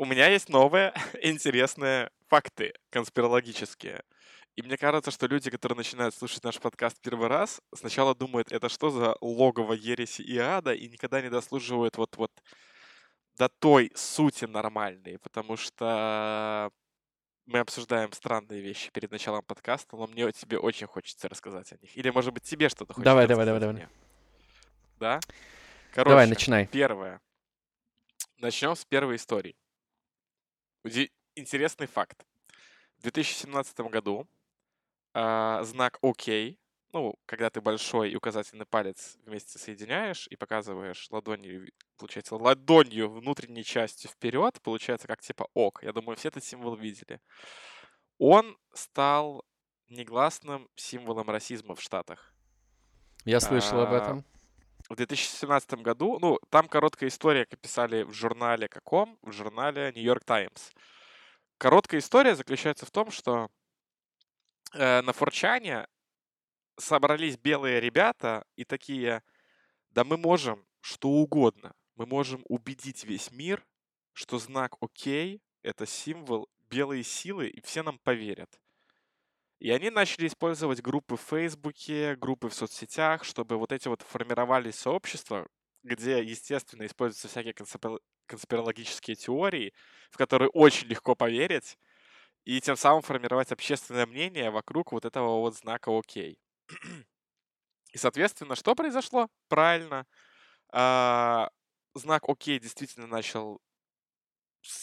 у меня есть новые интересные факты конспирологические. И мне кажется, что люди, которые начинают слушать наш подкаст первый раз, сначала думают, это что за логово ереси и ада, и никогда не дослуживают вот-вот до той сути нормальной, потому что мы обсуждаем странные вещи перед началом подкаста, но мне тебе очень хочется рассказать о них. Или, может быть, тебе что-то хочется Давай, давай, давай, давай. Да? Короче, давай, начинай. Первое. Начнем с первой истории. Интересный факт. В 2017 году э, знак ОК, ну, когда ты большой и указательный палец вместе соединяешь и показываешь ладонью, получается, ладонью внутренней частью вперед, получается как типа ок. Я думаю, все этот символ видели. Он стал негласным символом расизма в Штатах. Я слышал а, об этом. В 2017 году, ну, там короткая история, как писали в журнале каком? В журнале New York Times. Короткая история заключается в том, что э, на Форчане собрались белые ребята и такие, да мы можем что угодно. Мы можем убедить весь мир, что знак «Окей» — это символ белой силы, и все нам поверят. И они начали использовать группы в Фейсбуке, группы в соцсетях, чтобы вот эти вот формировались сообщества, где, естественно, используются всякие конспирологические теории, в которые очень легко поверить, и тем самым формировать общественное мнение вокруг вот этого вот знака «Окей». И, соответственно, что произошло? Правильно. А, знак «Окей» действительно начал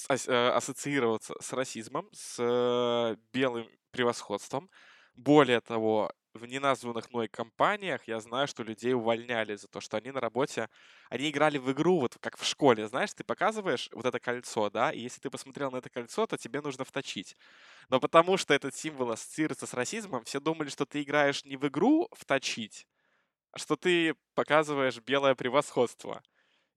э, ассоциироваться с расизмом, с э, белым превосходством. Более того, в неназванных мной компаниях я знаю, что людей увольняли за то, что они на работе, они играли в игру, вот как в школе, знаешь, ты показываешь вот это кольцо, да, и если ты посмотрел на это кольцо, то тебе нужно вточить. Но потому что этот символ ассоциируется с расизмом, все думали, что ты играешь не в игру вточить, а что ты показываешь белое превосходство.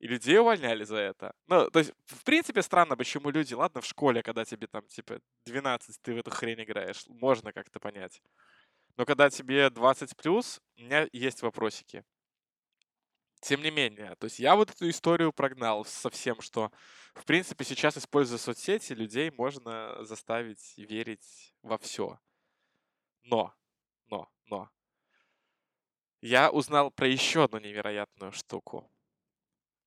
И людей увольняли за это. Ну, то есть, в принципе, странно, почему люди, ладно, в школе, когда тебе там, типа, 12, ты в эту хрень играешь, можно как-то понять. Но когда тебе 20 плюс, у меня есть вопросики. Тем не менее, то есть я вот эту историю прогнал совсем, что, в принципе, сейчас, используя соцсети, людей можно заставить верить во все. Но, но, но. Я узнал про еще одну невероятную штуку.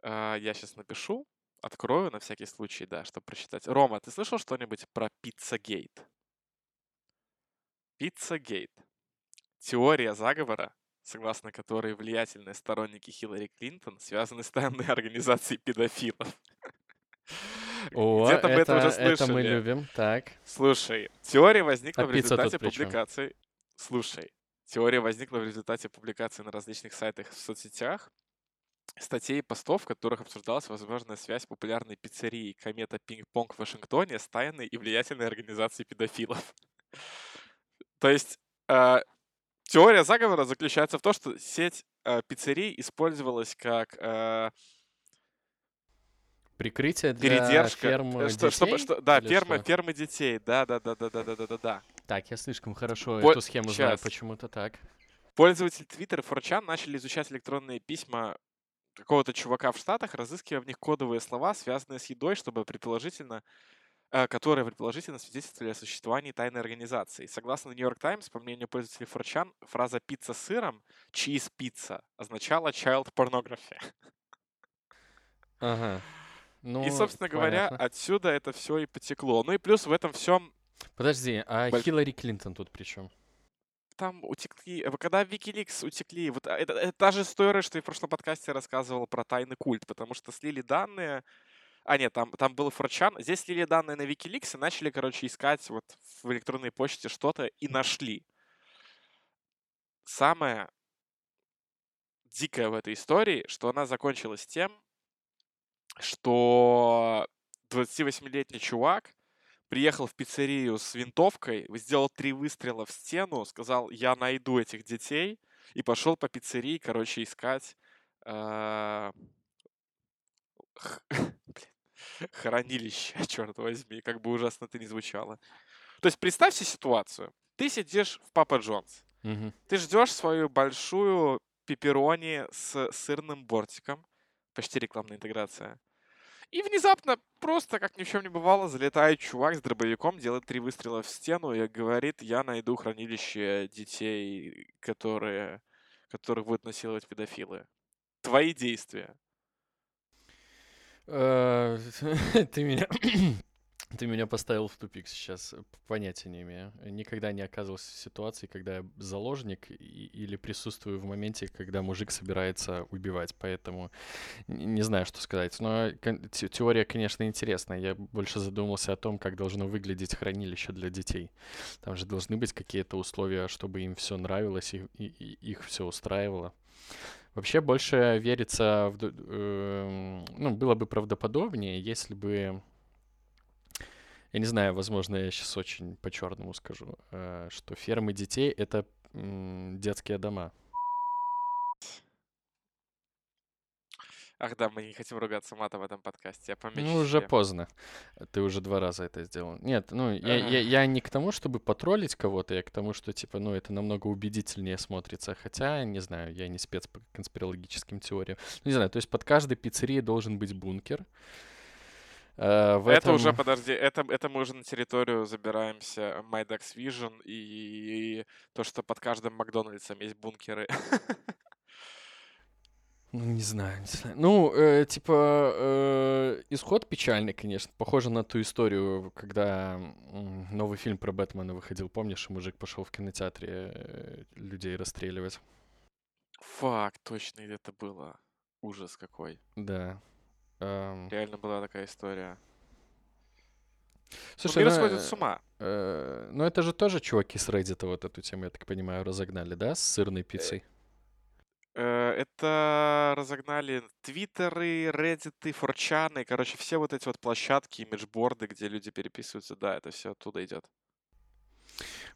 А, я сейчас напишу, открою на всякий случай, да, чтобы прочитать. Рома, ты слышал что-нибудь про Пиццагейт? Пиццагейт. Теория заговора, согласно которой влиятельные сторонники Хиллари Клинтон связаны с тайной организацией педофилов. О, Где-то это, это уже слышали. Это мы любим, так. Слушай, теория возникла а в результате публикаций... Слушай, теория возникла в результате публикаций на различных сайтах в соцсетях, статей и постов, в которых обсуждалась возможная связь популярной пиццерии «Комета Пинг-Понг» в Вашингтоне с тайной и влиятельной организацией педофилов. То есть э, Теория заговора заключается в том, что сеть э, пиццерий использовалась как э, прикрытие для передержка, фермы что, детей? Чтобы, что, да, фермы, что? фермы детей, да, да, да, да, да, да, да, да. Так, я слишком хорошо По... эту схему Сейчас. знаю, почему-то так. Пользователи Twitter и 4 начали изучать электронные письма какого-то чувака в Штатах, разыскивая в них кодовые слова, связанные с едой, чтобы предположительно Э, которые предположительно свидетельствовали о существовании тайной организации. Согласно New York Times, по мнению пользователей Форчан, фраза «пицца с сыром» «cheese pizza» означала child pornography. Ага. Ну, и, собственно понятно. говоря, отсюда это все и потекло. Ну и плюс в этом всем... Подожди, а Больш... Хиллари Клинтон тут при чем? Там утекли... Э, когда Wikileaks утекли... Вот а, это, это та же история, что и в прошлом подкасте рассказывал про тайный культ, потому что слили данные а, нет, там, там был форчан. Здесь слили данные на Wikileaks и начали, короче, искать вот в электронной почте что-то и нашли. Самое дикое в этой истории, что она закончилась тем, что 28-летний чувак приехал в пиццерию с винтовкой, сделал три выстрела в стену, сказал, я найду этих детей, и пошел по пиццерии, короче, искать э, хранилище, черт возьми, как бы ужасно это ни звучало. То есть представь себе ситуацию. Ты сидишь в Папа Джонс. Угу. Ты ждешь свою большую пепперони с сырным бортиком. Почти рекламная интеграция. И внезапно, просто как ни в чем не бывало, залетает чувак с дробовиком, делает три выстрела в стену и говорит, я найду хранилище детей, которые, которых будут насиловать педофилы. Твои действия. Э, ты меня ты меня поставил в тупик сейчас, понятия не имею. Никогда не оказывался в ситуации, когда я заложник или присутствую в моменте, когда мужик собирается убивать, поэтому не знаю, что сказать. Но теория, конечно, интересная. Я больше задумался о том, как должно выглядеть хранилище для детей. Там же должны быть какие-то условия, чтобы им все нравилось и, и, и их все устраивало. Вообще больше верится в... Э, ну, было бы правдоподобнее, если бы я не знаю, возможно, я сейчас очень по-черному скажу, э, что фермы детей — это детские дома. Ах да, мы не хотим ругаться матом в этом подкасте. Я помечу Ну, уже себе. поздно. Ты уже два раза это сделал. Нет, ну, я, я, я не к тому, чтобы потроллить кого-то, я к тому, что, типа, ну, это намного убедительнее смотрится. Хотя, не знаю, я не спец по конспирологическим теориям. Не знаю, то есть под каждой пиццерией должен быть бункер. Э, в это этом... уже, подожди, это, это мы уже на территорию забираемся MyDax Vision и, и то, что под каждым Макдональдсом есть бункеры. Ну, не знаю, не знаю. Ну, э, типа, э, исход печальный, конечно. Похоже на ту историю, когда новый фильм про Бэтмена выходил. Помнишь, мужик пошел в кинотеатре э, людей расстреливать? Фак, точно это было. Ужас какой. Да. Эм... Реально была такая история. Слушай, ну, мир ну, с ума. Э, ну, это же тоже чуваки с Reddit вот эту тему, я так понимаю, разогнали, да, с сырной э, пиццей? Э, это разогнали твиттеры, реддиты, форчаны, короче, все вот эти вот площадки, имиджборды, где люди переписываются, да, это все оттуда идет.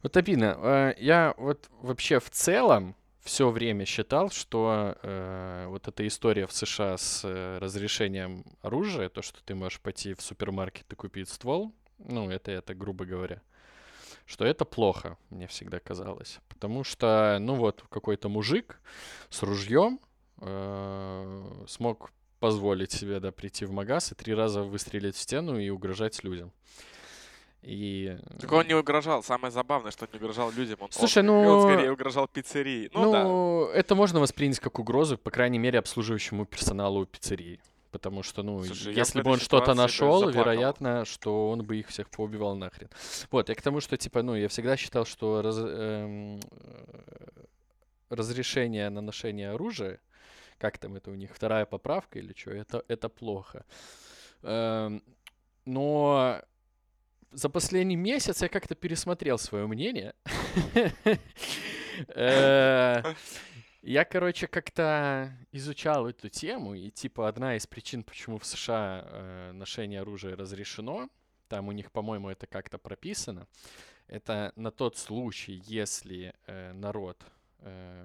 Вот обидно. Э, я вот вообще в целом все время считал, что э, вот эта история в США с э, разрешением оружия, то, что ты можешь пойти в супермаркет и купить ствол, ну, это это, грубо говоря, что это плохо, мне всегда казалось. Потому что, ну вот, какой-то мужик с ружьем э, смог позволить себе, да, прийти в магаз и три раза выстрелить в стену и угрожать людям. И... Так он не угрожал. Самое забавное, что он не угрожал людям. Он, Слушай, он, ну... Он скорее угрожал пиццерии. Ну, ну да. это можно воспринять как угрозу, по крайней мере, обслуживающему персоналу пиццерии. Потому что, ну, Слушай, если бы он что-то нашел, вероятно, что он бы их всех поубивал нахрен. Вот, я к тому, что, типа, ну, я всегда считал, что раз, эм, разрешение на ношение оружия, как там это у них, вторая поправка или что, это, это плохо. Эм, но за последний месяц я как-то пересмотрел свое мнение. Э, я, короче, как-то изучал эту тему, и, типа, одна из причин, почему в США э, ношение оружия разрешено, там у них, по-моему, это как-то прописано, это на тот случай, если э, народ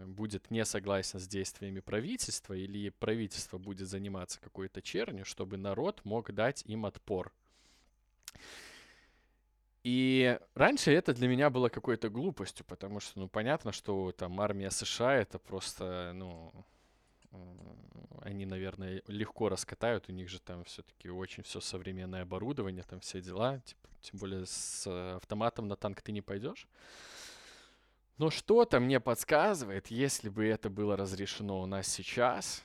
будет не согласен с действиями правительства или правительство будет заниматься какой-то чернью, чтобы народ мог дать им отпор. И раньше это для меня было какой-то глупостью, потому что, ну, понятно, что там армия США это просто, ну, они, наверное, легко раскатают, у них же там все-таки очень все современное оборудование, там все дела, типа, тем более с автоматом на танк ты не пойдешь. Но что-то мне подсказывает, если бы это было разрешено у нас сейчас,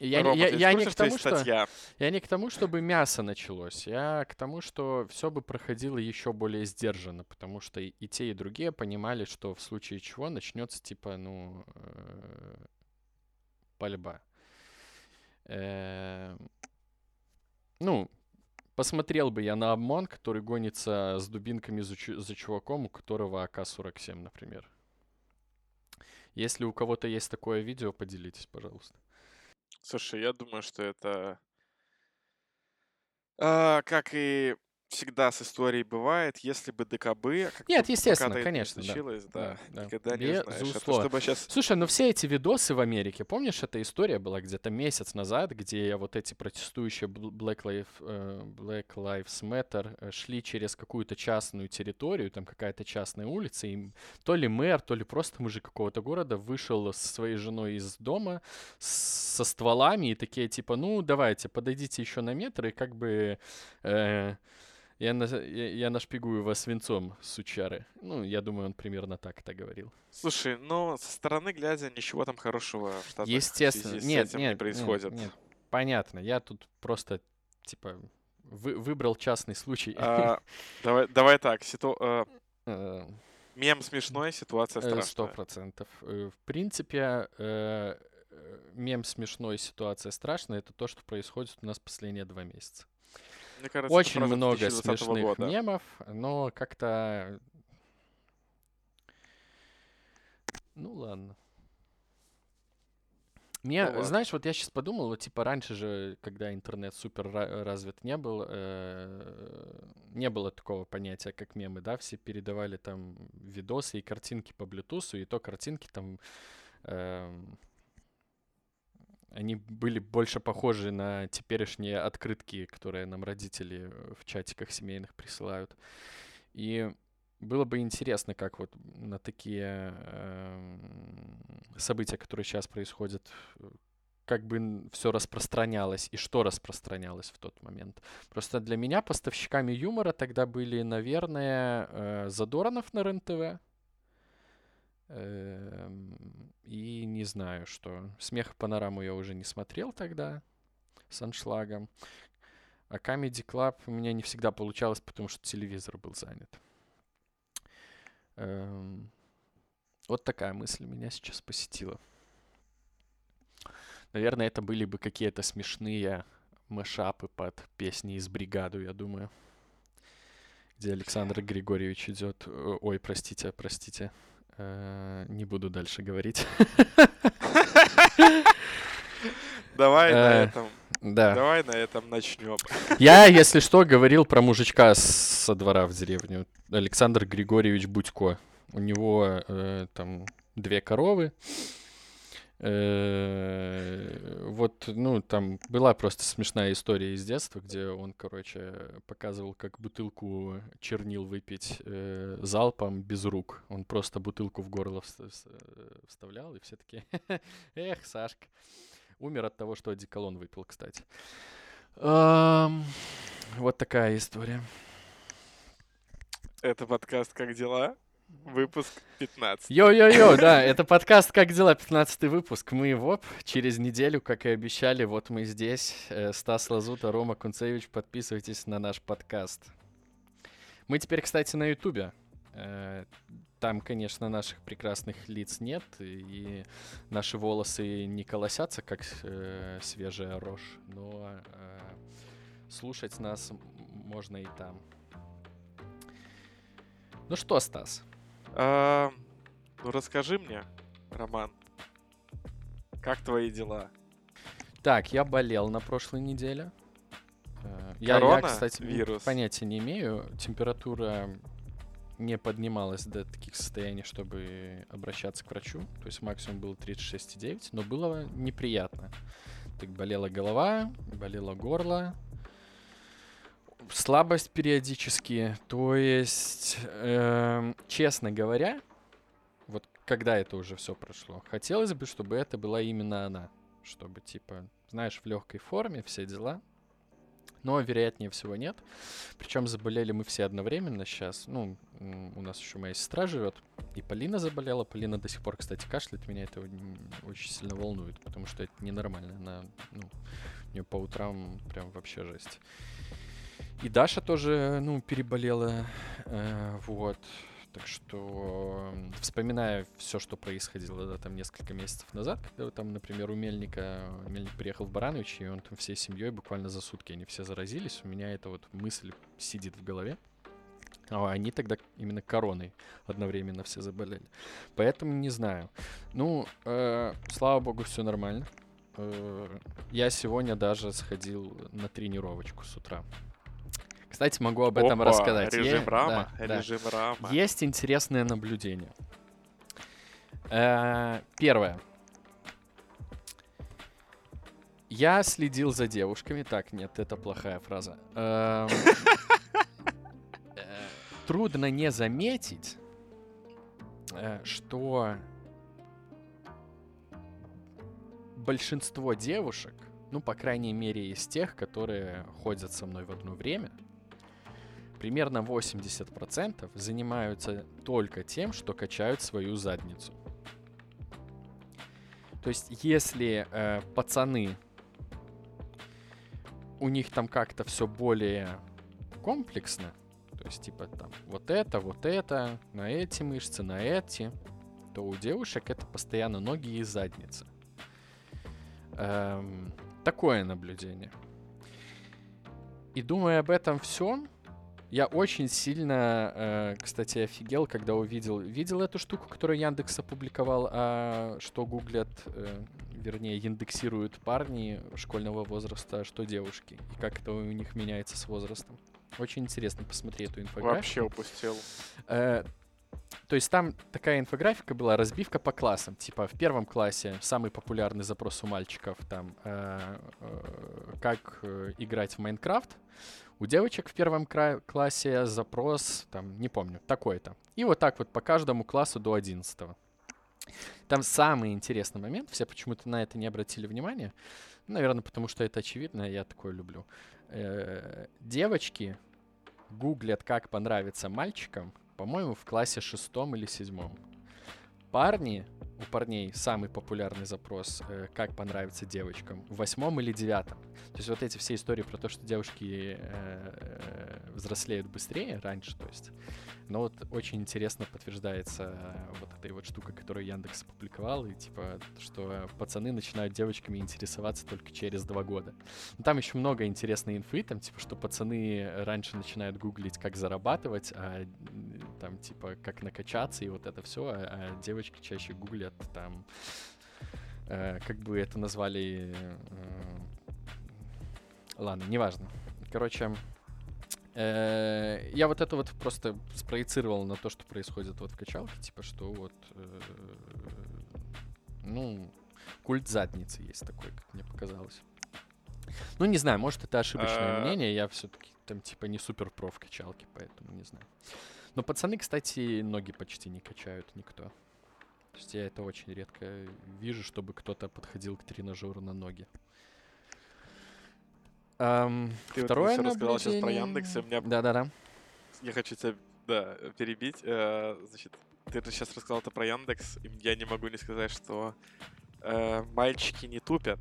я, Робот, я, я, не к тому, что, статья? я не к тому, чтобы мясо началось. Я к тому, что все бы проходило еще более сдержанно, потому что и, и те, и другие понимали, что в случае чего начнется типа, ну, э, пальба. Э, ну, посмотрел бы я на обман, который гонится с дубинками за, за чуваком, у которого АК-47, например. Если у кого-то есть такое видео, поделитесь, пожалуйста. Слушай, я думаю, что это... А, как и всегда с историей бывает, если бы ДКБ... Как Нет, естественно, это конечно, случилось, да, Да, да. никогда не знаешь. Это Безусловно. чтобы сейчас... Слушай, ну все эти видосы в Америке, помнишь, эта история была где-то месяц назад, где вот эти протестующие Bl- Black Lives, э, Black Lives Matter э, шли через какую-то частную территорию, там какая-то частная улица, и то ли мэр, то ли просто мужик какого-то города вышел со своей женой из дома со стволами и такие типа, ну давайте, подойдите еще на метр и как бы... э, я, на- я, я нашпигую вас свинцом, сучары. Ну, я думаю, он примерно так это говорил. Слушай, ну, со стороны глядя, ничего там хорошего в Штатах в Естественно. с Нет, нет, не нет, происходит. нет. Понятно. Я тут просто, типа, вы- выбрал частный случай. А, давай, давай так, ситу- Э, мем смешной, ситуация э, Сто страшная. процентов. В принципе, мем смешной, ситуация страшная. Это то, что происходит у нас последние два месяца. Мне кажется, Очень много 2020 смешных года. мемов, но как-то... Ну ладно. Мне, Ну знаешь, вот я сейчас подумал, вот типа раньше же, когда интернет супер ра- развит не был, э, не было такого понятия, как мемы, да, все передавали там видосы и картинки по Bluetooth, и то картинки там, эм, они были больше похожи на теперешние открытки, которые нам родители э, в чатиках семейных присылают. И было бы интересно, как вот на такие эм, события, которые сейчас происходят, э, как бы все распространялось и что распространялось в тот момент. Просто для меня поставщиками юмора тогда были, наверное, э, Задоранов на РЕН-ТВ. Эм, И не знаю, что. Смех панораму я уже не смотрел тогда с аншлагом. А Comedy Club у меня не всегда получалось, потому что телевизор был занят. Эм, Вот такая мысль меня сейчас посетила. Наверное, это были бы какие-то смешные мэшапы под песни из бригаду, я думаю. Где Александр Григорьевич идет. э, Ой, простите, простите. Э, Не буду дальше говорить. Давай на Э, этом, Да. давай на этом начнем. Я, если что, говорил про мужичка со двора в деревню. Александр Григорьевич Будько. У него э, там две коровы. Э, вот, ну, там была просто смешная история из детства, где он, короче, показывал, как бутылку чернил выпить э, залпом без рук. Он просто бутылку в горло э, вставлял, и все такие, эх, Сашка. Умер от того, что одеколон выпил, кстати. Вот такая история. Это подкаст «Как дела?» Выпуск 15. Йо-йо-йо, да, это подкаст «Как дела?» 15 выпуск. Мы вот через неделю, как и обещали, вот мы здесь. Э, Стас Лазута, Рома Кунцевич, подписывайтесь на наш подкаст. Мы теперь, кстати, на Ютубе. Э, Там, конечно, наших прекрасных лиц нет, и наши волосы не колосятся, как э, свежая рожь, но слушать нас можно и там. Ну что, Стас? А, ну расскажи мне, Роман, как твои дела? Так, я болел на прошлой неделе. Э, Я, я, Корона? кстати, н- Вирус? понятия не имею. Температура не поднималась до таких состояний, чтобы обращаться к врачу. То есть максимум было 36,9, но было неприятно. Так болела голова, болело горло, слабость периодически. То есть, эм, честно говоря, вот когда это уже все прошло, хотелось бы, чтобы это была именно она. Чтобы, типа, знаешь, в легкой форме, все дела. Но, вероятнее всего, нет. Причем заболели мы все одновременно сейчас. Ну, у нас еще моя сестра живет. И Полина заболела. Полина до сих пор, кстати, кашляет. Меня это очень сильно волнует, потому что это ненормально. Она, ну, у нее по утрам прям вообще жесть. И Даша тоже, ну, переболела. э, вот. Так что, м, вспоминая все, что происходило да, там несколько месяцев назад, когда там, например, у Мельника, Мельник приехал в Барановичи, и он там всей семьей буквально за сутки они все заразились, у меня эта вот мысль сидит в голове. А они тогда именно короной одновременно все заболели. Поэтому не знаю. Ну, э, слава богу, все нормально. Э, я сегодня даже сходил на тренировочку с утра. Кстати, могу об этом Опа, рассказать. Режим Е- рама. да, да. Режим рама. Есть интересное наблюдение. Э, Первое. Я следил за девушками. Так, нет, это плохая фраза. Эм, э, Трудно не заметить, э, что большинство девушек, ну, по крайней мере, из тех, которые ходят со мной в одно время, примерно 80% занимаются только тем, что качают свою задницу. То есть, если э, пацаны, у них там как-то все более комплексно, то есть, типа, там, вот это, вот это, на эти мышцы, на эти, то у девушек это постоянно ноги и задница. Эм, такое наблюдение. И думая об этом всем, я очень сильно, э, кстати, офигел, когда увидел, видел эту штуку, которую Яндекс опубликовал, а что гуглят, э, вернее, индексируют парни школьного возраста, что девушки, и как это у них меняется с возрастом. Очень интересно посмотреть эту инфографику. Вообще упустил. Э, то есть там такая инфографика была, разбивка по классам. Типа в первом классе самый популярный запрос у мальчиков там э, э, как играть в Майнкрафт. У девочек в первом кра- классе запрос, там, не помню, такой-то. И вот так вот по каждому классу до 11 Там самый интересный момент, все почему-то на это не обратили внимания. Наверное, потому что это очевидно, я такое люблю. Э, девочки гуглят, как понравится мальчикам, по-моему, в классе шестом или седьмом. Парни, у парней самый популярный запрос, э, как понравится девочкам, в восьмом или девятом. То есть вот эти все истории про то, что девушки э, э, взрослеют быстрее, раньше, то есть. Но вот очень интересно подтверждается э, вот этой вот штука, которую Яндекс опубликовал, и типа, что пацаны начинают девочками интересоваться только через два года. Ну, там еще много интересной инфы, там, типа, что пацаны раньше начинают гуглить, как зарабатывать, а там, типа, как накачаться и вот это все, а, а девочки чаще гуглят там, э, как бы это назвали, э, ладно, неважно. Короче, э, я вот это вот просто спроецировал на то, что происходит вот в качалке, типа, что вот, э, ну, культ задницы есть такой, как мне показалось. Ну, не знаю, может, это ошибочное А. мнение, я все-таки там, типа, не супер про в качалке, поэтому не знаю. Но пацаны, кстати, ноги почти не качают никто. То есть я это очень редко вижу, чтобы кто-то подходил к тренажеру на ноги. Ам, Ты вот второе всё рассказал сейчас про наблюдение- Яндекс, и у меня Да-да-да. Я хочу тебя, да, перебить. Э, Значит, ты сейчас рассказал это про Яндекс, и я не могу не сказать, что э, мальчики не тупят.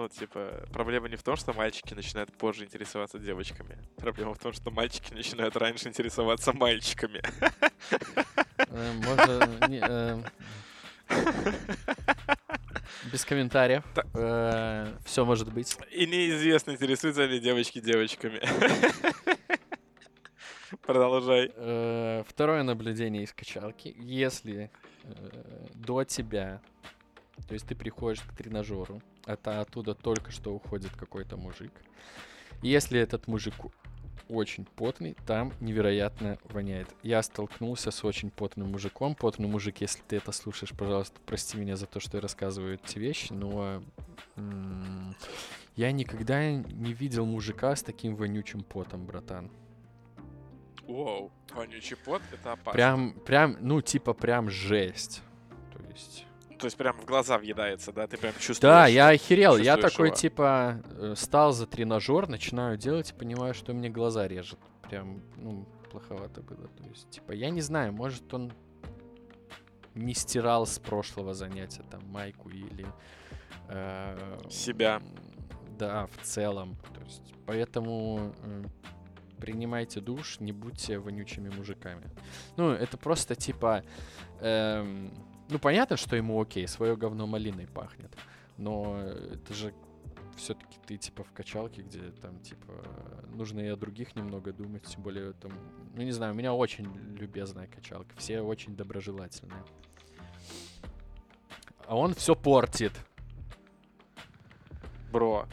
Ну, типа, проблема не в том, что мальчики начинают позже интересоваться девочками. Проблема в том, что мальчики начинают раньше интересоваться мальчиками. Э, Можно... э, Без комментариев. Та- Все может быть. И неизвестно, интересуются ли девочки девочками. Продолжай. Э, Второе наблюдение из качалки. Если э, до тебя, то есть ты приходишь к тренажеру, это оттуда только что уходит какой-то мужик. Если этот мужик очень потный, там невероятно воняет. Я столкнулся с очень потным мужиком. Потный мужик, если ты это слушаешь, пожалуйста, прости меня за то, что я рассказываю эти вещи, но м, я никогда не видел мужика с таким вонючим потом, братан. Воу, вонючий пот — это опасно. Прям, прям, ну, типа, прям жесть. То есть... То есть прям в глаза въедается, да? Ты прям чувствуешь. Да, я охерел. Я такой, его. типа, э, стал за тренажер, начинаю делать и понимаю, что мне глаза режет. Прям, ну, плоховато было. То есть, типа, я не знаю, может, он не стирал с прошлого занятия там майку или... э, Себя. Да, в целом. То есть, поэтому э, принимайте душ, не будьте вонючими мужиками. Ну, это просто типа... эм, ну, понятно, что ему окей, свое говно малиной пахнет. Но это же все-таки ты типа в качалке, где там типа нужно и о других немного думать, тем более там, ну не знаю, у меня очень любезная качалка, все очень доброжелательные. А он все портит. Бро,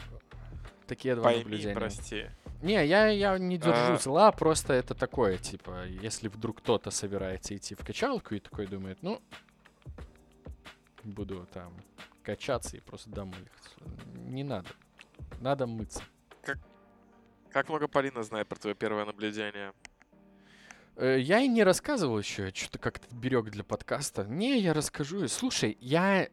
Такие два пойми, наблюдения. прости. Не, я, я не держу А. зла, просто это такое, типа, если вдруг кто-то собирается идти в качалку и такой думает, ну, буду там качаться и просто домой. Не надо. Надо мыться. Как много Полина знает про твое первое наблюдение? Э, Я и не рассказывал еще, что-то как-то берег для подкаста. Не, я расскажу. Слушай, я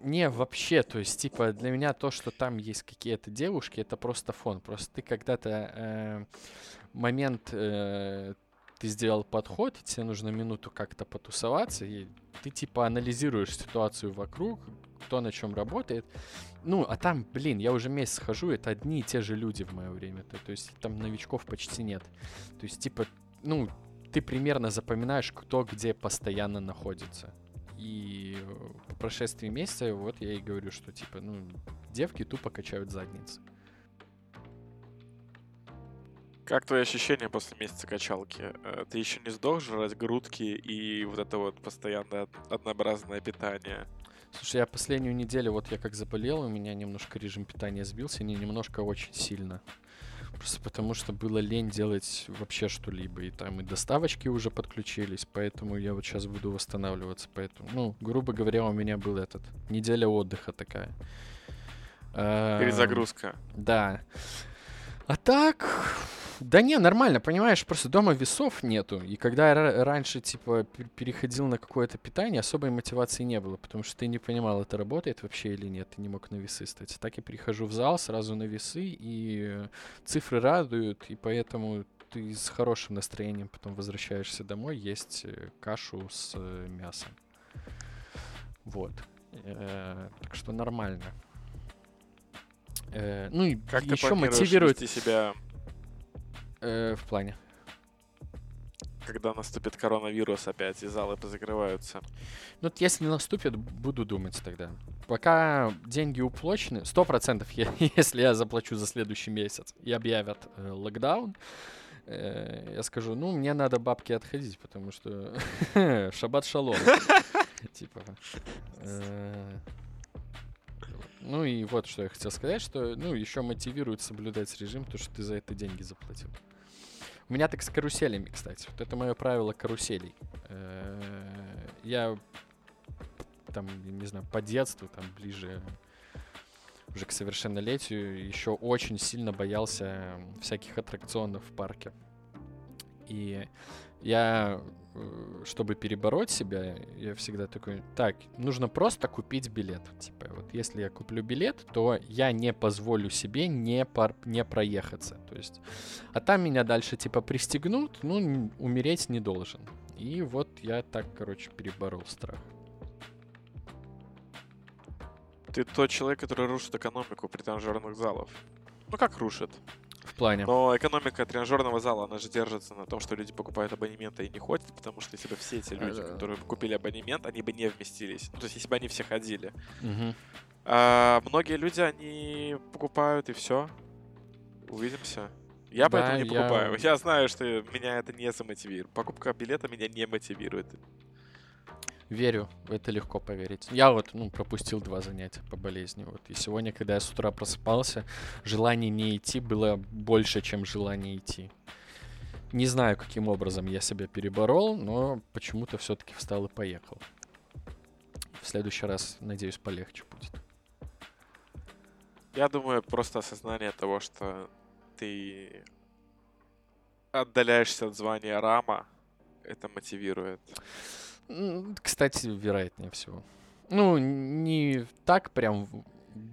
не вообще, то есть, типа, для меня то, что там есть какие-то девушки, это просто фон. Просто ты когда-то э, момент э, ты сделал подход, тебе нужно минуту как-то потусоваться, и ты типа анализируешь ситуацию вокруг, кто на чем работает. Ну, а там, блин, я уже месяц хожу, это одни и те же люди в мое время. То, то есть там новичков почти нет. То есть, типа, ну, ты примерно запоминаешь, кто где постоянно находится. И по прошествии месяца вот я и говорю, что типа, ну, девки тупо качают задницы. Как твои ощущения после месяца качалки? Э, Ты еще не сдох жрать грудки и вот это вот постоянное од- однообразное питание? Слушай, я последнюю неделю, вот я как заболел, у меня немножко режим питания сбился, не немножко, а очень сильно. Просто потому что было лень делать вообще что-либо. И там и доставочки уже подключились, поэтому я вот сейчас буду восстанавливаться. Поэтому, ну, грубо говоря, у меня был этот неделя отдыха такая. Эм, Перезагрузка. Да. А так, да не, нормально, понимаешь, просто дома весов нету. И когда я ра- раньше, типа, пер- переходил на какое-то питание, особой мотивации не было, потому что ты не понимал, это работает вообще или нет, ты не мог на весы стать. Так я прихожу в зал, сразу на весы, и цифры радуют, и поэтому ты с хорошим настроением потом возвращаешься домой есть э, кашу с э, мясом. Вот. Э, так что нормально. Э, ну и Как ты еще планируешь мотивирует себя, э, в плане. когда наступит коронавирус опять и залы позакрываются? Ну, вот если наступит, буду думать тогда. Пока деньги уплочены, сто процентов, если я заплачу за следующий месяц и объявят э, локдаун, э, я скажу, ну, мне надо бабки отходить, потому что шаббат шалом. Типа. э, Ну и вот что я хотел сказать, что, ну, еще мотивирует соблюдать режим, то, что ты за это деньги заплатил. У меня так с каруселями, кстати. Вот это мое правило каруселей. Э, Я там, не знаю, по детству, там, ближе уже к совершеннолетию, еще очень сильно боялся всяких аттракционов в парке. И я, чтобы перебороть себя, я всегда такой, так, нужно просто купить билет. Типа, вот если я куплю билет, то я не позволю себе не, пор- не проехаться. То есть, а там меня дальше, типа, пристегнут, ну, умереть не должен. И вот я так, короче, переборол страх. Ты тот человек, который рушит экономику при тренажерных залов. Ну как рушит? Плане. Но экономика тренажерного зала, она же держится на том, что люди покупают абонементы и не ходят, потому что если бы все эти люди, да. которые купили абонемент, они бы не вместились. Ну, то есть если бы они все ходили. Мгм. А многие люди, они покупают и все. Увидимся. Я Да, поэтому не я- покупаю. Я знаю, что меня это не замотивирует. Покупка билета меня не мотивирует. Верю, в это легко поверить. Я вот, ну, пропустил два занятия по болезни. Вот. И сегодня, когда я с утра просыпался, желание не идти было больше, чем желание идти. Не знаю, каким образом я себя переборол, но почему-то все-таки встал и поехал. В следующий раз, надеюсь, полегче будет. Я думаю, просто осознание того, что ты отдаляешься от звания рама, это мотивирует. Кстати, вероятнее всего. Ну, не так прям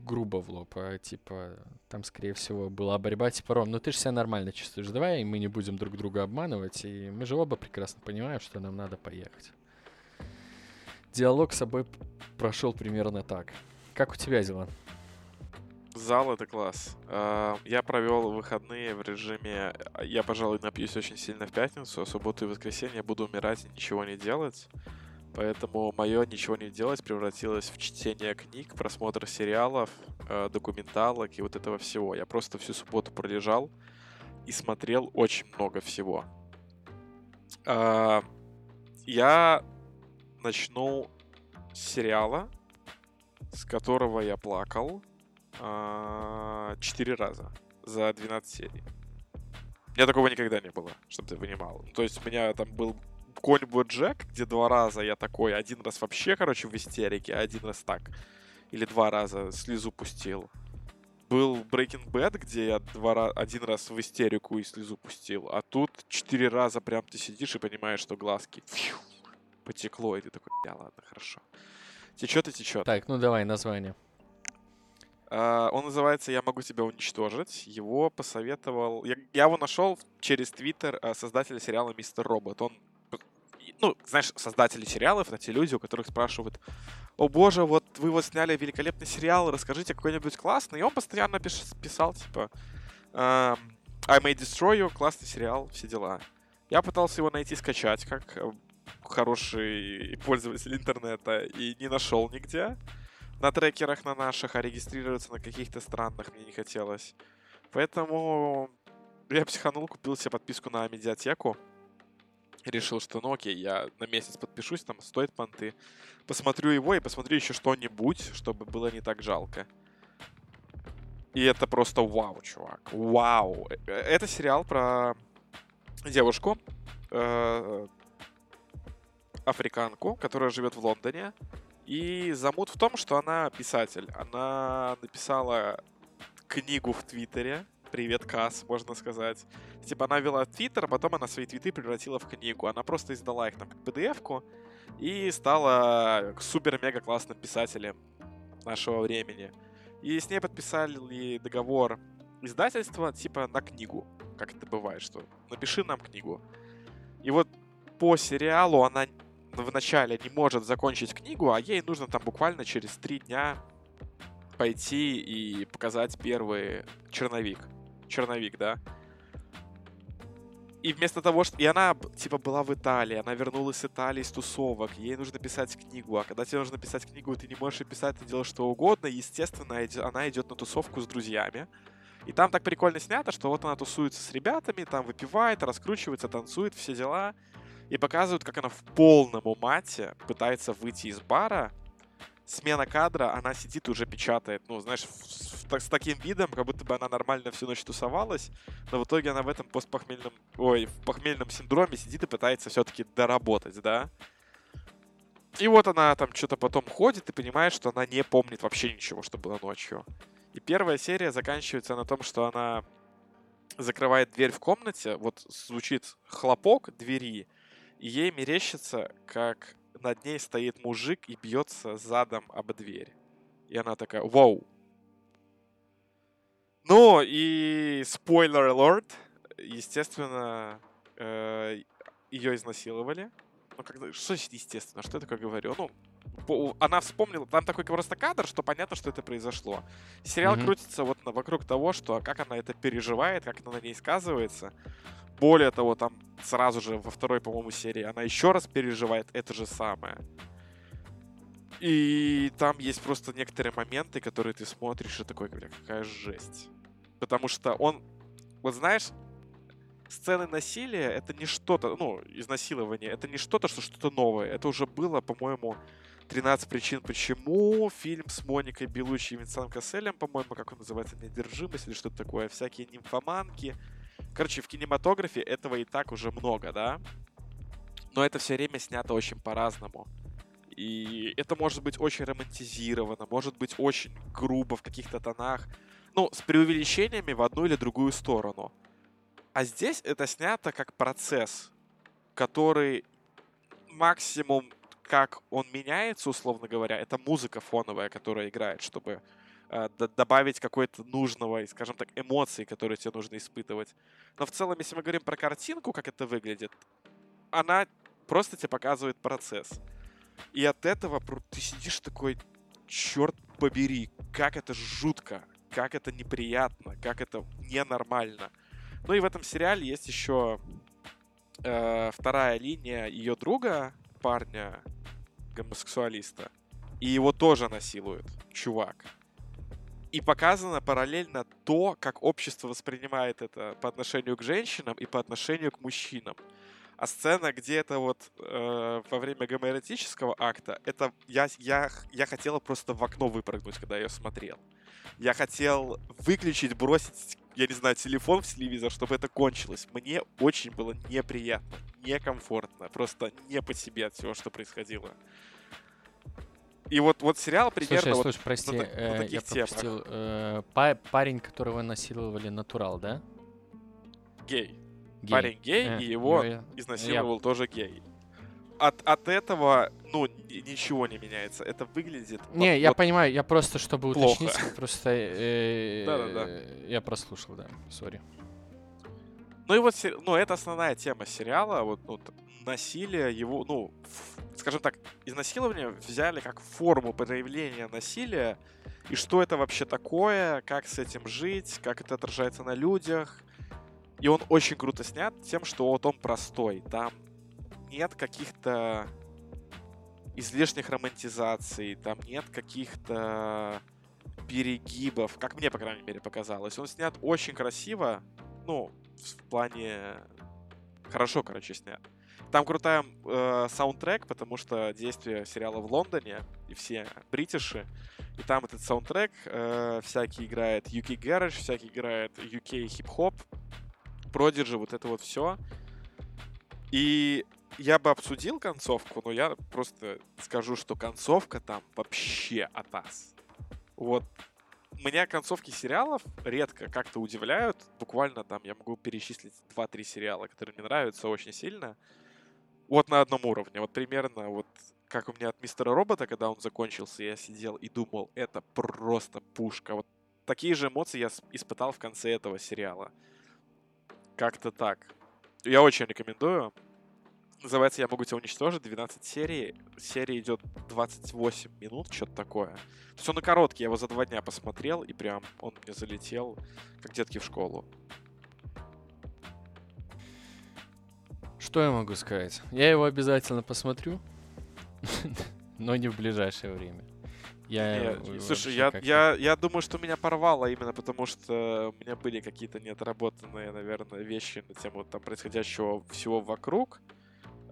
грубо в лоб, а типа там, скорее всего, была борьба типа Ром, ну ты же себя нормально чувствуешь, давай мы не будем друг друга обманывать, и мы же оба прекрасно понимаем, что нам надо поехать. Диалог с собой прошел примерно так. Как у тебя дела? Зал это класс. А, Я провел выходные в режиме а, я, пожалуй, напьюсь очень сильно в пятницу, а субботу и воскресенье буду умирать и ничего не делать. Поэтому мое ничего не делать превратилось в чтение книг, просмотр сериалов, э, документалок и вот этого всего. Я просто всю субботу пролежал и смотрел очень много всего. Я начну с сериала, с которого я плакал а, четыре раза за 12 серий. У меня такого никогда не было, чтобы ты понимал. То есть у меня там был конь Джек, где два раза я такой, один раз вообще, короче, в истерике, а один раз так. Или два раза слезу пустил. Был Breaking Bad, где я два один раз в истерику и слезу пустил. А тут четыре раза прям ты сидишь и понимаешь, что глазки фью, потекло, и ты такой, я ладно, хорошо. Течет и течет. Так, ну давай название. Uh, он называется «Я могу тебя уничтожить». Его посоветовал... Я, я его нашел через твиттер uh, создателя сериала «Мистер Робот». Он ну, знаешь, создатели сериалов, это те люди, у которых спрашивают, о боже, вот вы вот сняли великолепный сериал, расскажите какой-нибудь классный. И он постоянно пиш, писал, типа, uh, I May Destroy You, классный сериал, все дела. Я пытался его найти, скачать, как э, хороший пользователь интернета, и не нашел нигде. На трекерах на наших, а регистрироваться на каких-то странных мне не хотелось. Поэтому я психанул, купил себе подписку на медиатеку решил, что ну окей, я на месяц подпишусь, там стоит понты. Посмотрю его и посмотрю еще что-нибудь, чтобы было не так жалко. И это просто вау, чувак. Вау. Э, это сериал про девушку, э, африканку, которая живет в Лондоне. И замут в том, что она писатель. Она написала книгу в Твиттере, привет, Касс, можно сказать. Типа она вела твиттер, а потом она свои твиты превратила в книгу. Она просто издала их как PDF-ку и стала супер-мега классным писателем нашего времени. И с ней подписали договор издательства типа на книгу, как это бывает, что напиши нам книгу. И вот по сериалу она вначале не может закончить книгу, а ей нужно там буквально через три дня пойти и показать первый черновик черновик, да. И вместо того, что... И она, типа, была в Италии, она вернулась с Италии с тусовок, ей нужно писать книгу, а когда тебе нужно писать книгу, ты не можешь и писать, ты делаешь что угодно, естественно, она идет на тусовку с друзьями. И там так прикольно снято, что вот она тусуется с ребятами, там выпивает, раскручивается, танцует, все дела. И показывают, как она в полном умате пытается выйти из бара, смена кадра, она сидит и уже печатает. Ну, знаешь, в, в, с таким видом, как будто бы она нормально всю ночь тусовалась, но в итоге она в этом постпохмельном, ой, в похмельном синдроме сидит и пытается все-таки доработать, да? И вот она там что-то потом ходит и понимает, что она не помнит вообще ничего, что было ночью. И первая серия заканчивается на том, что она закрывает дверь в комнате, вот звучит хлопок двери, ей мерещится, как над ней стоит мужик и бьется задом об дверь. И она такая, вау. Ну и спойлер alert, естественно, э, ее изнасиловали. Ну, когда, что значит естественно? Что я такое говорю? Ну, она вспомнила, там такой просто кадр, что понятно, что это произошло. Сериал mm-hmm. крутится вот вокруг того, что как она это переживает, как она на ней сказывается. Более того, там сразу же во второй, по-моему, серии она еще раз переживает это же самое. И там есть просто некоторые моменты, которые ты смотришь и такой, бля, какая жесть. Потому что он, вот знаешь, сцены насилия это не что-то, ну, изнасилование, это не что-то, что что-то новое. Это уже было, по-моему, 13 причин почему. Фильм с Моникой Белучи и Винсентом Касселем, по-моему, как он называется, «Неодержимость» или что-то такое. Всякие нимфоманки. Короче, в кинематографе этого и так уже много, да? Но это все время снято очень по-разному. И это может быть очень романтизировано, может быть очень грубо в каких-то тонах. Ну, с преувеличениями в одну или другую сторону. А здесь это снято как процесс, который максимум, как он меняется, условно говоря, это музыка фоновая, которая играет, чтобы э, добавить какой-то нужного, скажем так, эмоций, которые тебе нужно испытывать. Но в целом, если мы говорим про картинку, как это выглядит, она просто тебе показывает процесс. И от этого ты сидишь такой, черт побери, как это жутко, как это неприятно, как это ненормально. Ну и в этом сериале есть еще э, вторая линия ее друга, парня, гомосексуалиста. И его тоже насилуют, чувак. И показано параллельно то, как общество воспринимает это по отношению к женщинам и по отношению к мужчинам. А сцена, где это вот э, во время гомоэротического акта, это я, я, я хотела просто в окно выпрыгнуть, когда ее смотрел. Я хотел выключить, бросить я не знаю, телефон в телевизор, чтобы это кончилось. Мне очень было неприятно, некомфортно, просто не по себе от всего, что происходило. И вот, вот сериал примерно Слушай, вот слушай, прости, на, так- на э, таких я темах. пропустил. э, па- парень, которого насиловали натурал, да? Гей. Гей. Парень гей, Э, и его я- изнасиловал тоже гей. От, от этого, ну, ни- ничего не меняется. Это выглядит... вот- Не, я вот понимаю, я просто, чтобы плохо. уточнить, просто э, Да-да-да. я прослушал, да, сори. Ну и вот, ну, это основная тема сериала, вот, ну, насилие, его, ну, скажем так, изнасилование взяли как форму проявления насилия, и что это вообще такое, как с этим жить, как это отражается на людях. И он очень круто снят тем, что вот он простой, там нет каких-то излишних романтизаций, там нет каких-то перегибов, как мне, по крайней мере, показалось. Он снят очень красиво, ну, в плане хорошо, короче, снят. Там крутая э, саундтрек, потому что действие сериала в Лондоне, и все бритиши. И там этот саундтрек э, всякий играет UK Garage, всякий играет UK хип-хоп, Prodigy, вот это вот все. И я бы обсудил концовку, но я просто скажу, что концовка там вообще атас. Вот меня концовки сериалов редко как-то удивляют. Буквально там я могу перечислить 2-3 сериала, которые мне нравятся очень сильно. Вот на одном уровне. Вот примерно вот как у меня от Мистера Робота, когда он закончился, я сидел и думал, это просто пушка. Вот такие же эмоции я испытал в конце этого сериала. Как-то так. Я очень рекомендую. Называется «Я могу тебя уничтожить», 12 серий. Серия идет 28 минут, что-то такое. То есть он и короткий, я его за два дня посмотрел, и прям он мне залетел, как детки в школу. Что я могу сказать? Я его обязательно посмотрю, но не в ближайшее время. Я Не, э, слушай, я, я, я думаю, что меня порвало именно потому, что у меня были какие-то неотработанные, наверное, вещи на тему там происходящего всего вокруг.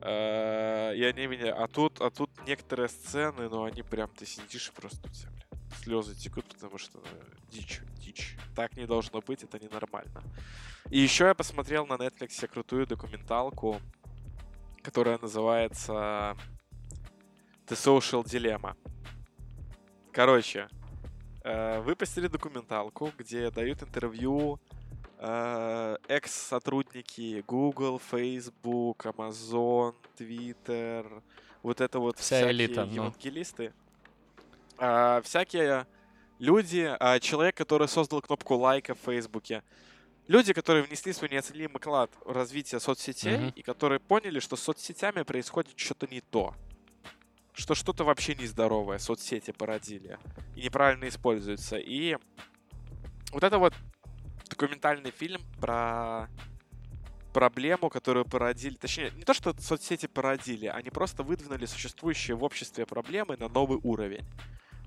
Э, И они меня... А тут, а тут некоторые сцены, ну, они прям... Ты сидишь и просто у тебя, бля, слезы текут, потому что ну, дичь, дичь. Так не должно быть, это ненормально. И еще я посмотрел на Netflix крутую документалку, которая называется The Social Dilemma. Короче, э, выпустили документалку, где дают интервью экс-сотрудники Google, Facebook, Amazon, Twitter, вот это вот Вся всякие элита, ну. евангелисты. А, всякие люди, а, человек, который создал кнопку лайка в Фейсбуке, люди, которые внесли свой неоценимый вклад в развитие соцсетей Мгм. и которые поняли, что с соцсетями происходит что-то не то. Что что-то вообще нездоровое соцсети породили и неправильно используются. И вот это вот документальный фильм про проблему, которую породили, точнее, не то, что соцсети породили, они просто выдвинули существующие в обществе проблемы на новый уровень.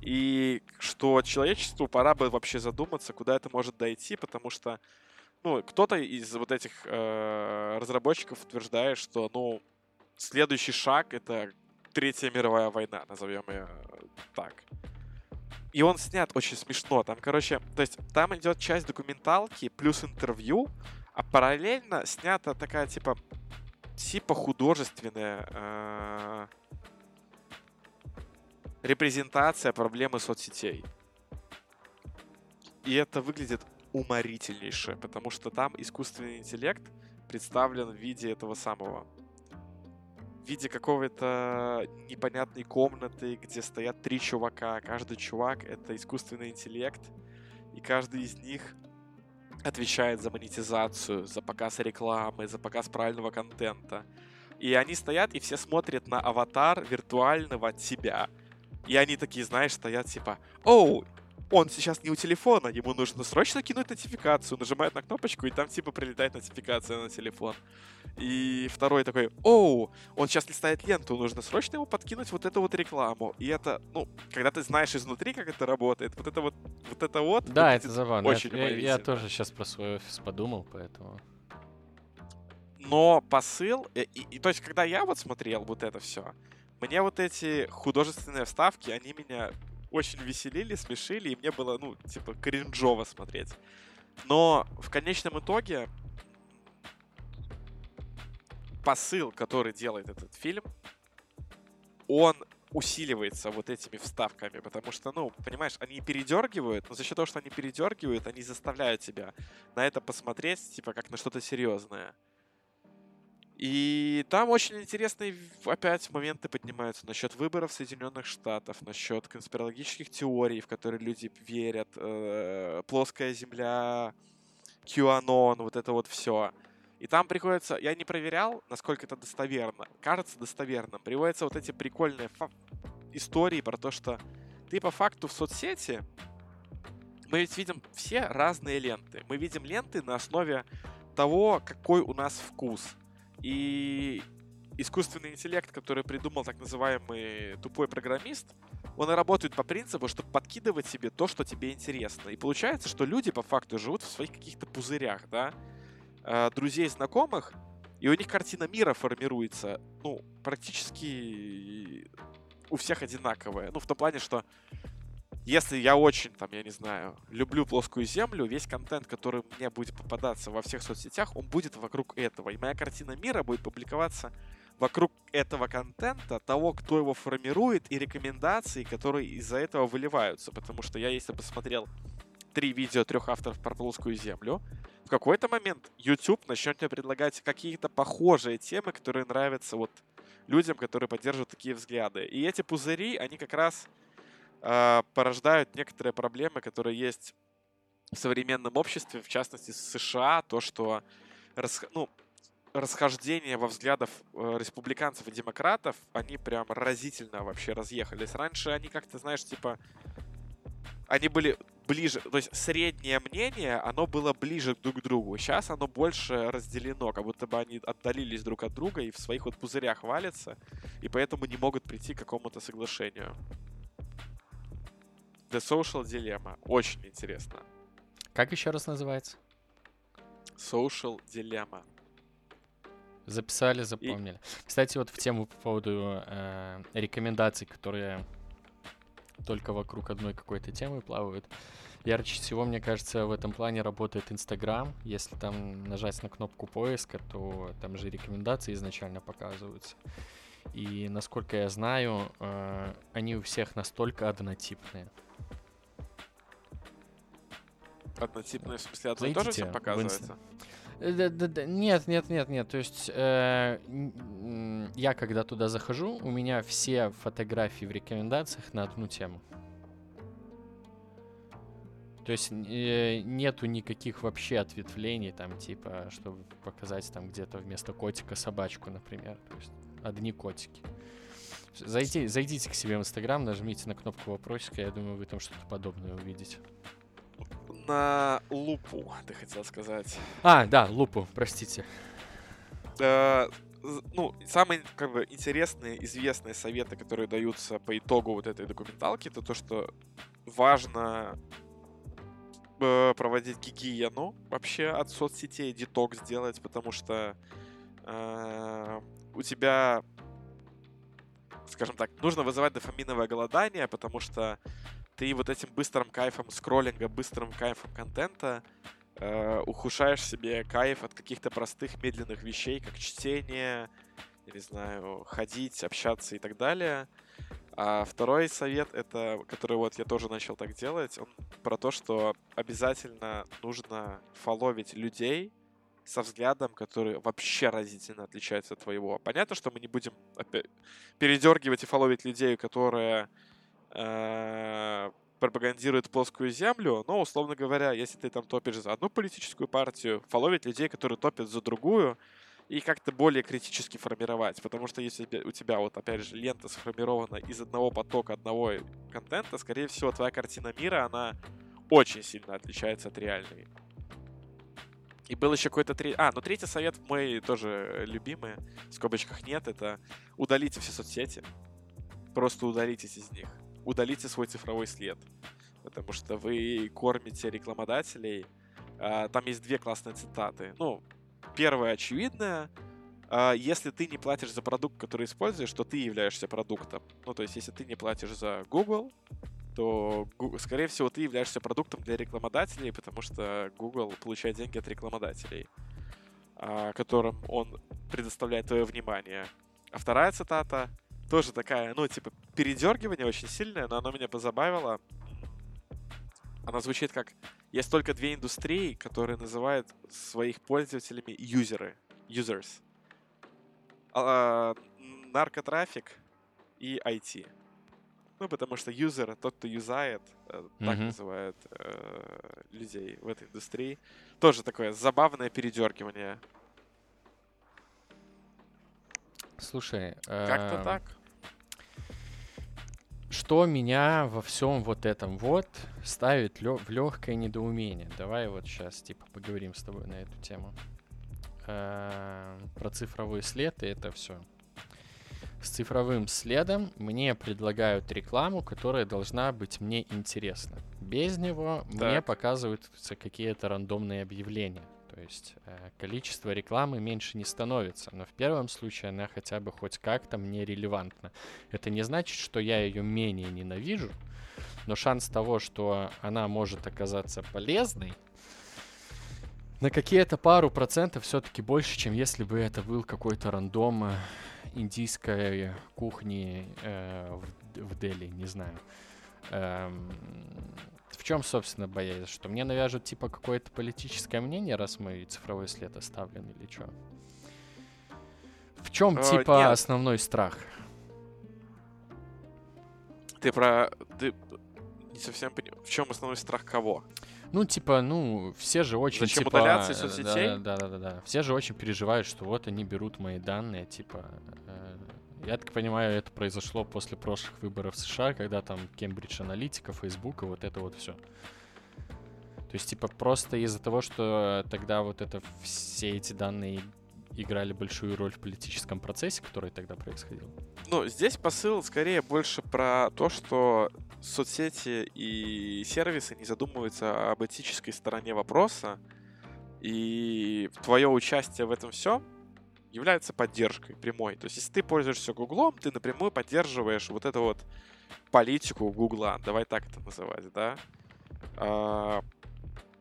И что человечеству пора бы вообще задуматься, куда это может дойти, потому что, ну, кто-то из вот этих э, разработчиков утверждает, что, ну, следующий шаг это Третья мировая война, назовем ее так. И он снят очень смешно. Там, короче, то есть там идет часть документалки плюс интервью, а параллельно снята такая типа типа художественная э, репрезентация проблемы соцсетей. И это выглядит уморительнейше, потому что там искусственный интеллект представлен в виде этого самого в виде какого-то непонятной комнаты, где стоят три чувака. Каждый чувак — это искусственный интеллект, и каждый из них отвечает за монетизацию, за показ рекламы, за показ правильного контента. И они стоят, и все смотрят на аватар виртуального себя. И они такие, знаешь, стоят типа, оу, он сейчас не у телефона, ему нужно срочно кинуть нотификацию, нажимает на кнопочку, и там типа прилетает нотификация на телефон. И второй такой, оу, он сейчас листает ленту, нужно срочно ему подкинуть вот эту вот рекламу. И это, ну, когда ты знаешь изнутри, как это работает, вот это вот, вот это вот... Да, это забавно. Очень Я- я, я тоже сейчас про свой офис подумал, поэтому... Но посыл, и, и- и то есть, когда я вот смотрел вот это все, мне вот эти художественные вставки, они меня очень веселили, смешили, и мне было, ну, типа, кринжово смотреть. Но в конечном итоге посыл, который делает этот фильм, он усиливается вот этими вставками, потому что, ну, понимаешь, они передергивают, но за счет того, что они передергивают, они заставляют тебя на это посмотреть, типа, как на что-то серьезное. И там очень интересные опять моменты поднимаются насчет выборов Соединенных Штатов, насчет конспирологических теорий, в которые люди верят, э, плоская земля, QAnon, вот это вот все. И там приходится, я не проверял, насколько это достоверно, кажется достоверным, приводятся вот эти прикольные истории про то, что ты по факту в соцсети, мы ведь видим все разные ленты. Мы видим ленты на основе того, какой у нас вкус. И искусственный интеллект, который придумал так называемый тупой программист, он работает по принципу, чтобы подкидывать себе то, что тебе интересно. И получается, что люди по факту живут в своих каких-то пузырях, да, э, друзей, знакомых, и у них картина мира формируется, ну, практически у всех одинаковая. Ну, в том плане, что если я очень, там, я не знаю, люблю плоскую землю, весь контент, который мне будет попадаться во всех соцсетях, он будет вокруг этого. И моя картина мира будет публиковаться вокруг этого контента, того, кто его формирует, и рекомендаций, которые из-за этого выливаются. Потому что я, если посмотрел три видео трех авторов про плоскую землю, в какой-то момент YouTube начнет мне предлагать какие-то похожие темы, которые нравятся вот людям, которые поддерживают такие взгляды. И эти пузыри, они как раз порождают некоторые проблемы, которые есть в современном обществе, в частности в США, то, что рас, ну, расхождения во взглядах э, республиканцев и демократов, они прям разительно вообще разъехались. Раньше они как-то, знаешь, типа, они были ближе, то есть среднее мнение, оно было ближе друг к другу. Сейчас оно больше разделено, как будто бы они отдалились друг от друга и в своих вот пузырях валятся, и поэтому не могут прийти к какому-то соглашению. The Social Dilemma. Очень интересно. Как еще раз называется? Social Dilemma. Записали, запомнили. И... Кстати, вот в тему по поводу э, рекомендаций, которые только вокруг одной какой-то темы плавают. Ярче всего, мне кажется, в этом плане работает Инстаграм. Если там нажать на кнопку поиска, то там же рекомендации изначально показываются. И насколько я знаю, э, они у всех настолько однотипные. Однотипные, в смысле, одно и то же всем показывается? Э, нет, нет, нет, нет. То есть э, я когда туда захожу, у меня все фотографии в рекомендациях на одну тему. То есть э, нету никаких вообще ответвлений, там, типа, чтобы показать там где-то вместо котика собачку, например. То есть одни котики. Зайди, зайдите к себе в Инстаграм, нажмите на кнопку вопросика, я думаю, вы там что-то подобное увидите на лупу, ты хотел сказать. А, да, лупу, простите. Э, ну, самые как бы интересные, известные советы, которые даются по итогу вот этой документалки, это то, что важно э, проводить гигиену вообще от соцсетей, деток сделать, потому что э, у тебя, скажем так, нужно вызывать дофаминовое голодание, потому что ты вот этим быстрым кайфом скроллинга, быстрым кайфом контента э, ухудшаешь себе кайф от каких-то простых медленных вещей, как чтение, не знаю, ходить, общаться и так далее. А второй совет, это, который вот я тоже начал так делать, он про то, что обязательно нужно фоловить людей со взглядом, который вообще разительно отличается от твоего. Понятно, что мы не будем передергивать и фоловить людей, которые пропагандирует плоскую землю, но, условно говоря, если ты там топишь за одну политическую партию, фоловить людей, которые топят за другую, и как-то более критически формировать. Потому что если у тебя, вот опять же, лента сформирована из одного потока, одного контента, скорее всего, твоя картина мира, она очень сильно отличается от реальной. И был еще какой-то третий... А, ну третий совет мой тоже любимый, в скобочках нет, это удалите все соцсети. Просто удалитесь из них удалите свой цифровой след, потому что вы кормите рекламодателей. А, там есть две классные цитаты. Ну, первая очевидная. А, если ты не платишь за продукт, который используешь, то ты являешься продуктом. Ну, то есть, если ты не платишь за Google, то, скорее всего, ты являешься продуктом для рекламодателей, потому что Google получает деньги от рекламодателей, а, которым он предоставляет твое внимание. А вторая цитата тоже такая, ну, типа, передергивание очень сильное, но оно меня позабавило. Она звучит как «Есть только две индустрии, которые называют своих пользователями юзеры, users. А, наркотрафик и IT. Ну, потому что юзер, тот, кто юзает, mm-hmm. так называют э, людей в этой индустрии. Тоже такое забавное передергивание. Слушай, как-то э, так. Что меня во всем вот этом вот ставит в легкое недоумение? Давай вот сейчас типа поговорим с тобой на эту тему. Э, про цифровой след и это все. С цифровым следом мне предлагают рекламу, которая должна быть мне интересна. Без него так. мне показываются какие-то рандомные объявления. То есть э, количество рекламы меньше не становится, но в первом случае она хотя бы хоть как-то мне релевантна. Это не значит, что я ее менее ненавижу, но шанс того, что она может оказаться полезной, на какие-то пару процентов все-таки больше, чем если бы это был какой-то рандом э, индийской кухни э, в, в Дели, не знаю. Эм, в чем, собственно, боязнь? Что мне навяжут, типа, какое-то политическое мнение, раз мой цифровой след оставлен или что? В чем, а, типа, нет. основной страх? Ты про... Ты не совсем понимаешь. В чем основной страх кого? Ну, типа, ну, все же очень, Зачем типа... удаляться из соцсетей? Да, да, да, да. Все же очень переживают, что вот они берут мои данные, типа... Э, я так понимаю, это произошло после прошлых выборов в США, когда там Кембридж Аналитика, Facebook и вот это вот все. То есть, типа, просто из-за того, что тогда вот это все эти данные играли большую роль в политическом процессе, который тогда происходил. Ну, здесь посыл скорее больше про то, что соцсети и сервисы не задумываются об этической стороне вопроса, и твое участие в этом все является поддержкой прямой. То есть, если ты пользуешься Гуглом, ты напрямую поддерживаешь вот эту вот политику Гугла, давай так это называть, да. А,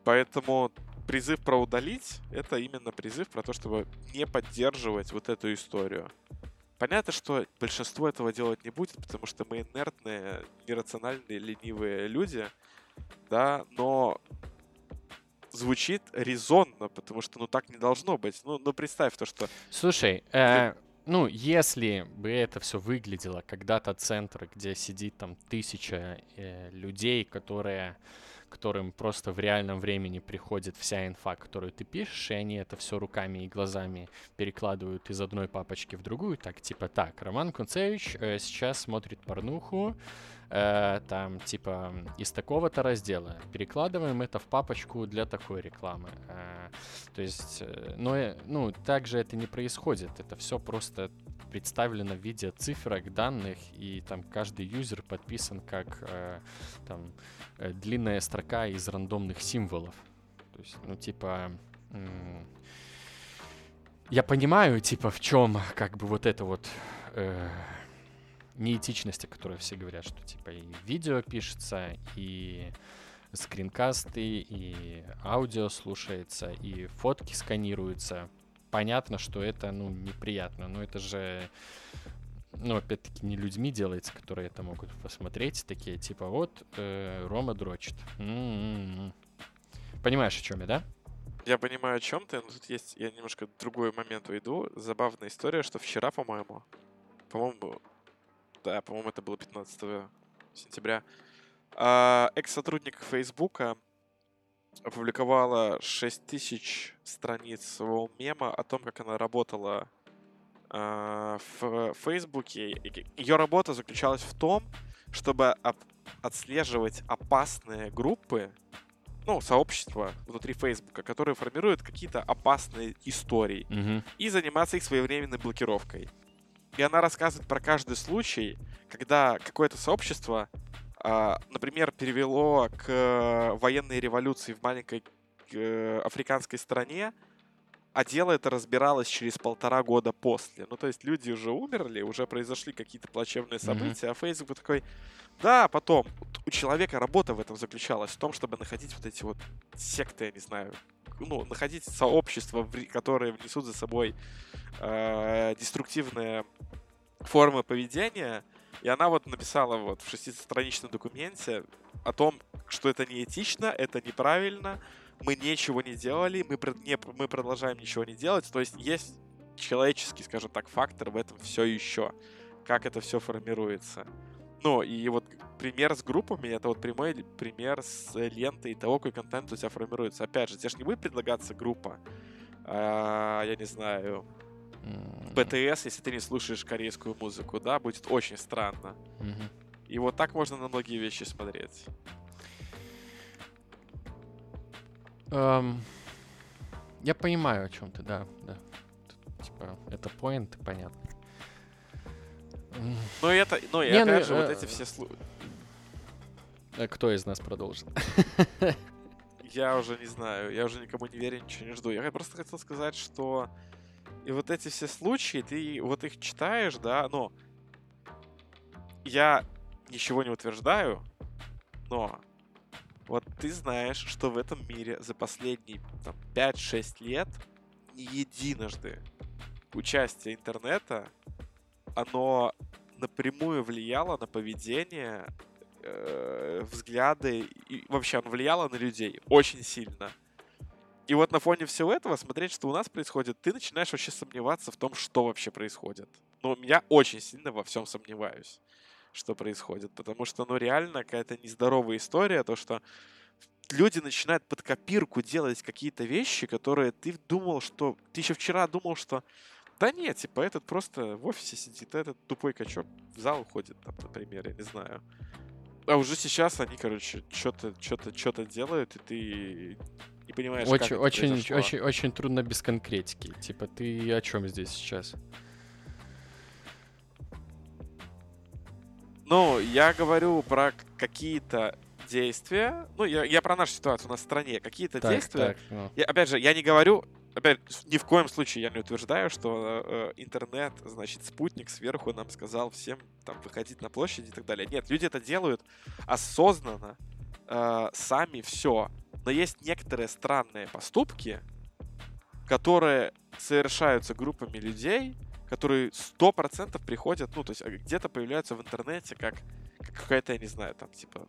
поэтому призыв про удалить — это именно призыв про то, чтобы не поддерживать вот эту историю. Понятно, что большинство этого делать не будет, потому что мы инертные, нерациональные, ленивые люди, да, но звучит резонно, потому что, ну, так не должно быть. Ну, ну представь то, что... Слушай, э, ну, если бы это все выглядело когда-то центр, где сидит там тысяча э, людей, которые которым просто в реальном времени приходит вся инфа, которую ты пишешь, и они это все руками и глазами перекладывают из одной папочки в другую, так, типа, так, Роман Кунцевич э, сейчас смотрит порнуху, э, там, типа, из такого-то раздела. Перекладываем это в папочку для такой рекламы. Э, то есть, э, но, э, ну, также это не происходит. Это все просто представлено в виде цифрок, данных, и там каждый юзер подписан как э, там Э, длинная строка из рандомных символов. То есть, ну, типа... Я понимаю, типа, в чем как бы вот это вот э, неэтичность, о которой все говорят, что типа и видео пишется, и скринкасты, и аудио слушается, и фотки сканируются. Понятно, что это, ну, неприятно, но это же ну, опять-таки, не людьми делается, которые это могут посмотреть, такие, типа, вот, э, Рома дрочит. М-м-м. Понимаешь, о чем я, да? Я понимаю, о чем ты, но тут есть, я немножко другой момент уйду. Забавная история, что вчера, по-моему, по-моему, да, по-моему, это было 15 сентября, а, экс-сотрудник Фейсбука опубликовала 6000 страниц своего мема о том, как она работала а, в Фейсбуке. Ее работа заключалась в том, чтобы отслеживать опасные группы, ну, сообщества внутри Фейсбука, которые формируют какие-то опасные истории, mm-hmm. и заниматься их своевременной блокировкой. И она рассказывает про каждый случай, когда какое-то сообщество, например, перевело к военной революции в маленькой э, африканской стране а дело это разбиралось через полтора года после. Ну, то есть люди уже умерли, уже произошли какие-то плачевные события, mm-hmm. а Facebook такой, да, потом. У человека работа в этом заключалась, в том, чтобы находить вот эти вот секты, я не знаю, ну, находить сообщества, которые внесут за собой э, деструктивные формы поведения. И она вот написала вот в шестистраничном документе о том, что это неэтично, это неправильно, мы ничего не делали, мы, не, мы продолжаем ничего не делать. То есть есть человеческий, скажем так, фактор в этом все еще. Как это все формируется. Ну, и вот пример с группами, это вот прямой пример с лентой того, какой контент у тебя формируется. Опять же, тебе же не будет предлагаться группа, а, я не знаю, БТС, если ты не слушаешь корейскую музыку, да, будет очень странно. Mm-hmm. И вот так можно на многие вещи смотреть. Um, я понимаю, о чем ты, да, да. Типа, это поинт, понятно. Ну, это, ну, и опять ну, же, э, вот эти все слухи. Э, кто из нас продолжит? Я уже не знаю, я уже никому не верю, ничего не жду. Я просто хотел сказать, что и вот эти все случаи, ты вот их читаешь, да, но я ничего не утверждаю, но вот ты знаешь, что в этом мире за последние там, 5-6 лет не единожды участие интернета, оно напрямую влияло на поведение, э, взгляды, и вообще оно влияло на людей очень сильно. И вот на фоне всего этого смотреть, что у нас происходит, ты начинаешь вообще сомневаться в том, что вообще происходит. Ну, я очень сильно во всем сомневаюсь что происходит. Потому что, ну, реально какая-то нездоровая история, то, что люди начинают под копирку делать какие-то вещи, которые ты думал, что... Ты еще вчера думал, что... Да нет, типа, этот просто в офисе сидит, а этот тупой качок в зал уходит, там, например, я не знаю. А уже сейчас они, короче, что-то, что-то, что-то делают, и ты не понимаешь, очень, как очень, очень, очень, очень трудно без конкретики. Типа, ты о чем здесь сейчас? Ну, я говорю про какие-то действия. Ну, я, я про нашу ситуацию на стране. Какие-то так, действия. Так, ну. я, опять же, я не говорю. Опять, ни в коем случае я не утверждаю, что э, интернет, значит, спутник сверху нам сказал всем там выходить на площади и так далее. Нет, люди это делают осознанно, э, сами все. Но есть некоторые странные поступки, которые совершаются группами людей, которые сто процентов приходят, ну, то есть а, где-то появляются в интернете как, как какая-то, я не знаю, там, типа,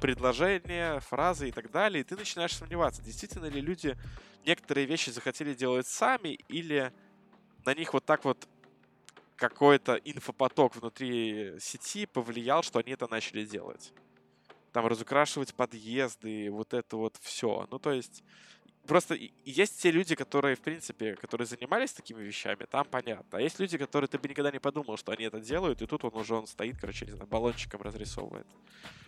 предложение, фразы и так далее, и ты начинаешь сомневаться, действительно ли люди некоторые вещи захотели делать сами, или на них вот так вот какой-то инфопоток внутри сети повлиял, что они это начали делать. Там разукрашивать подъезды, вот это вот все. Ну, то есть Просто есть те люди, которые, в принципе, которые занимались такими вещами, там понятно. А есть люди, которые ты бы никогда не подумал, что они это делают, и тут он уже он стоит, короче, не знаю, баллончиком разрисовывает.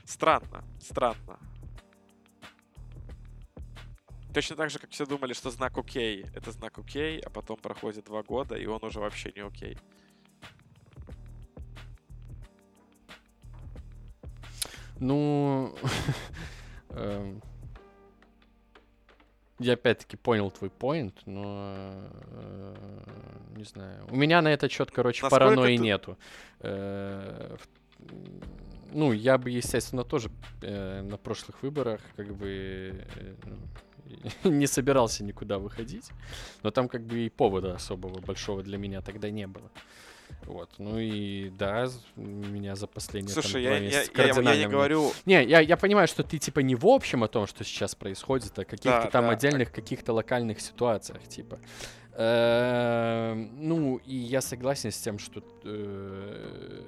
Странно, странно. Точно так же, как все думали, что знак окей — это знак окей, а потом проходит два года, и он уже вообще не окей. Ну, эм, я опять-таки понял твой поинт, но э, не знаю. У меня на этот счет, короче, Насколько паранойи ты... нету. Э, ну, я бы, естественно, тоже э, на прошлых выборах как бы не собирался никуда выходить, но там как бы и повода особого большого для меня тогда не было. Вот, ну и да, меня за последние Слушай, там, я, я, кардинально... я, я не говорю... Не, я, я понимаю, что ты типа не в общем о том, что сейчас происходит, а каких-то да, там да, отдельных, так... каких-то локальных ситуациях, типа. Эм, ну, и я согласен с тем, что э,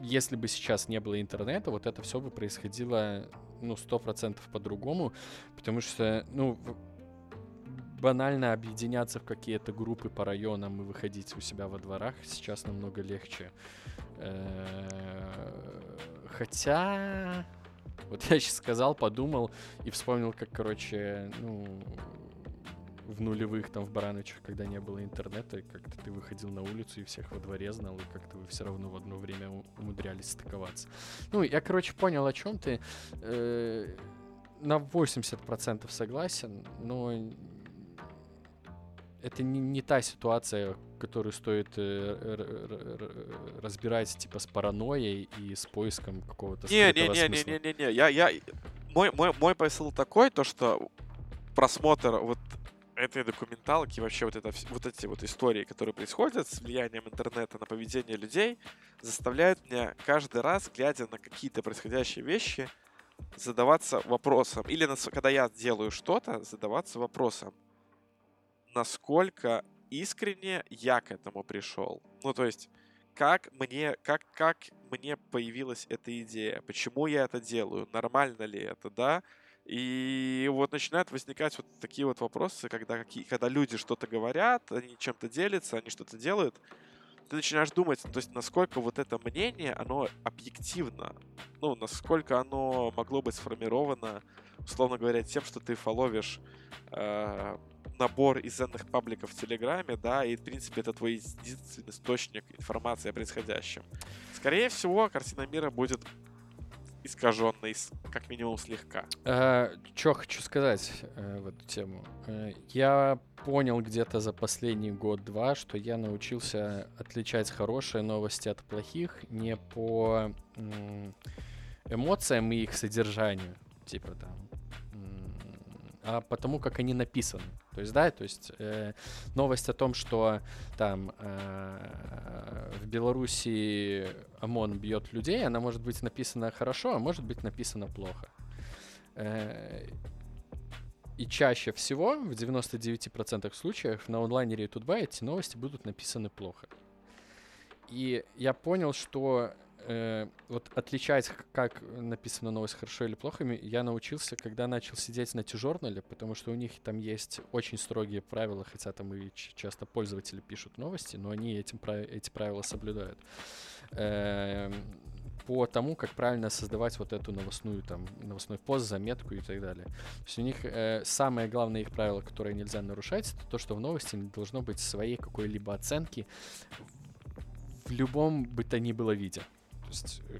если бы сейчас не было интернета, вот это все бы происходило, ну, сто процентов по-другому, потому что, ну, банально объединяться в какие-то группы по районам и выходить у себя во дворах сейчас намного легче. Э, хотя... Вот я сейчас сказал, подумал и вспомнил, как, короче, ну, в нулевых, там, в Барановичах, когда не было интернета, как-то ты выходил на улицу и всех во дворе знал, и как-то вы все равно в одно время умудрялись стыковаться. Ну, я, короче, понял, о чем ты. Э, на 80% согласен, но это не, не та ситуация, которую стоит э, разбирать типа с паранойей и с поиском какого-то не, не, не, не, не, не, не, я, я, мой, мой, мой посыл такой, то что просмотр вот этой документалки, вообще вот, это, вот эти вот истории, которые происходят с влиянием интернета на поведение людей, заставляют меня каждый раз, глядя на какие-то происходящие вещи, задаваться вопросом. Или на, когда я делаю что-то, задаваться вопросом, насколько искренне я к этому пришел. Ну, то есть, как мне, как, как мне появилась эта идея, почему я это делаю, нормально ли это, да? И вот начинают возникать вот такие вот вопросы, когда, какие, когда люди что-то говорят, они чем-то делятся, они что-то делают, ты начинаешь думать, то есть насколько вот это мнение, оно объективно, ну, насколько оно могло быть сформировано, условно говоря, тем, что ты фоловишь э, набор из ценных пабликов в Телеграме, да, и, в принципе, это твой единственный источник информации о происходящем. Скорее всего, картина мира будет искаженный, как минимум слегка. А, Что хочу сказать э, в эту тему. Э, я понял где-то за последний год-два, что я научился отличать хорошие новости от плохих не по эмоциям и их содержанию. Типа там а потому как они написаны. То есть, да, то есть э, новость о том, что там э, в Беларуси ОМОН бьет людей, она может быть написана хорошо, а может быть написана плохо. Э, и чаще всего, в 99% случаев, на онлайнере и Тутбай эти новости будут написаны плохо. И я понял, что э, вот отличать, как написана новость хорошо или плохо, я научился, когда начал сидеть на T-журнале, потому что у них там есть очень строгие правила, хотя там и часто пользователи пишут новости, но они этим, эти правила соблюдают. Э, по тому, как правильно создавать вот эту новостную, там, новостной пост, заметку и так далее. То есть у них э, самое главное их правило, которое нельзя нарушать, это то, что в новости не должно быть своей какой-либо оценки в любом бы то ни было виде есть э,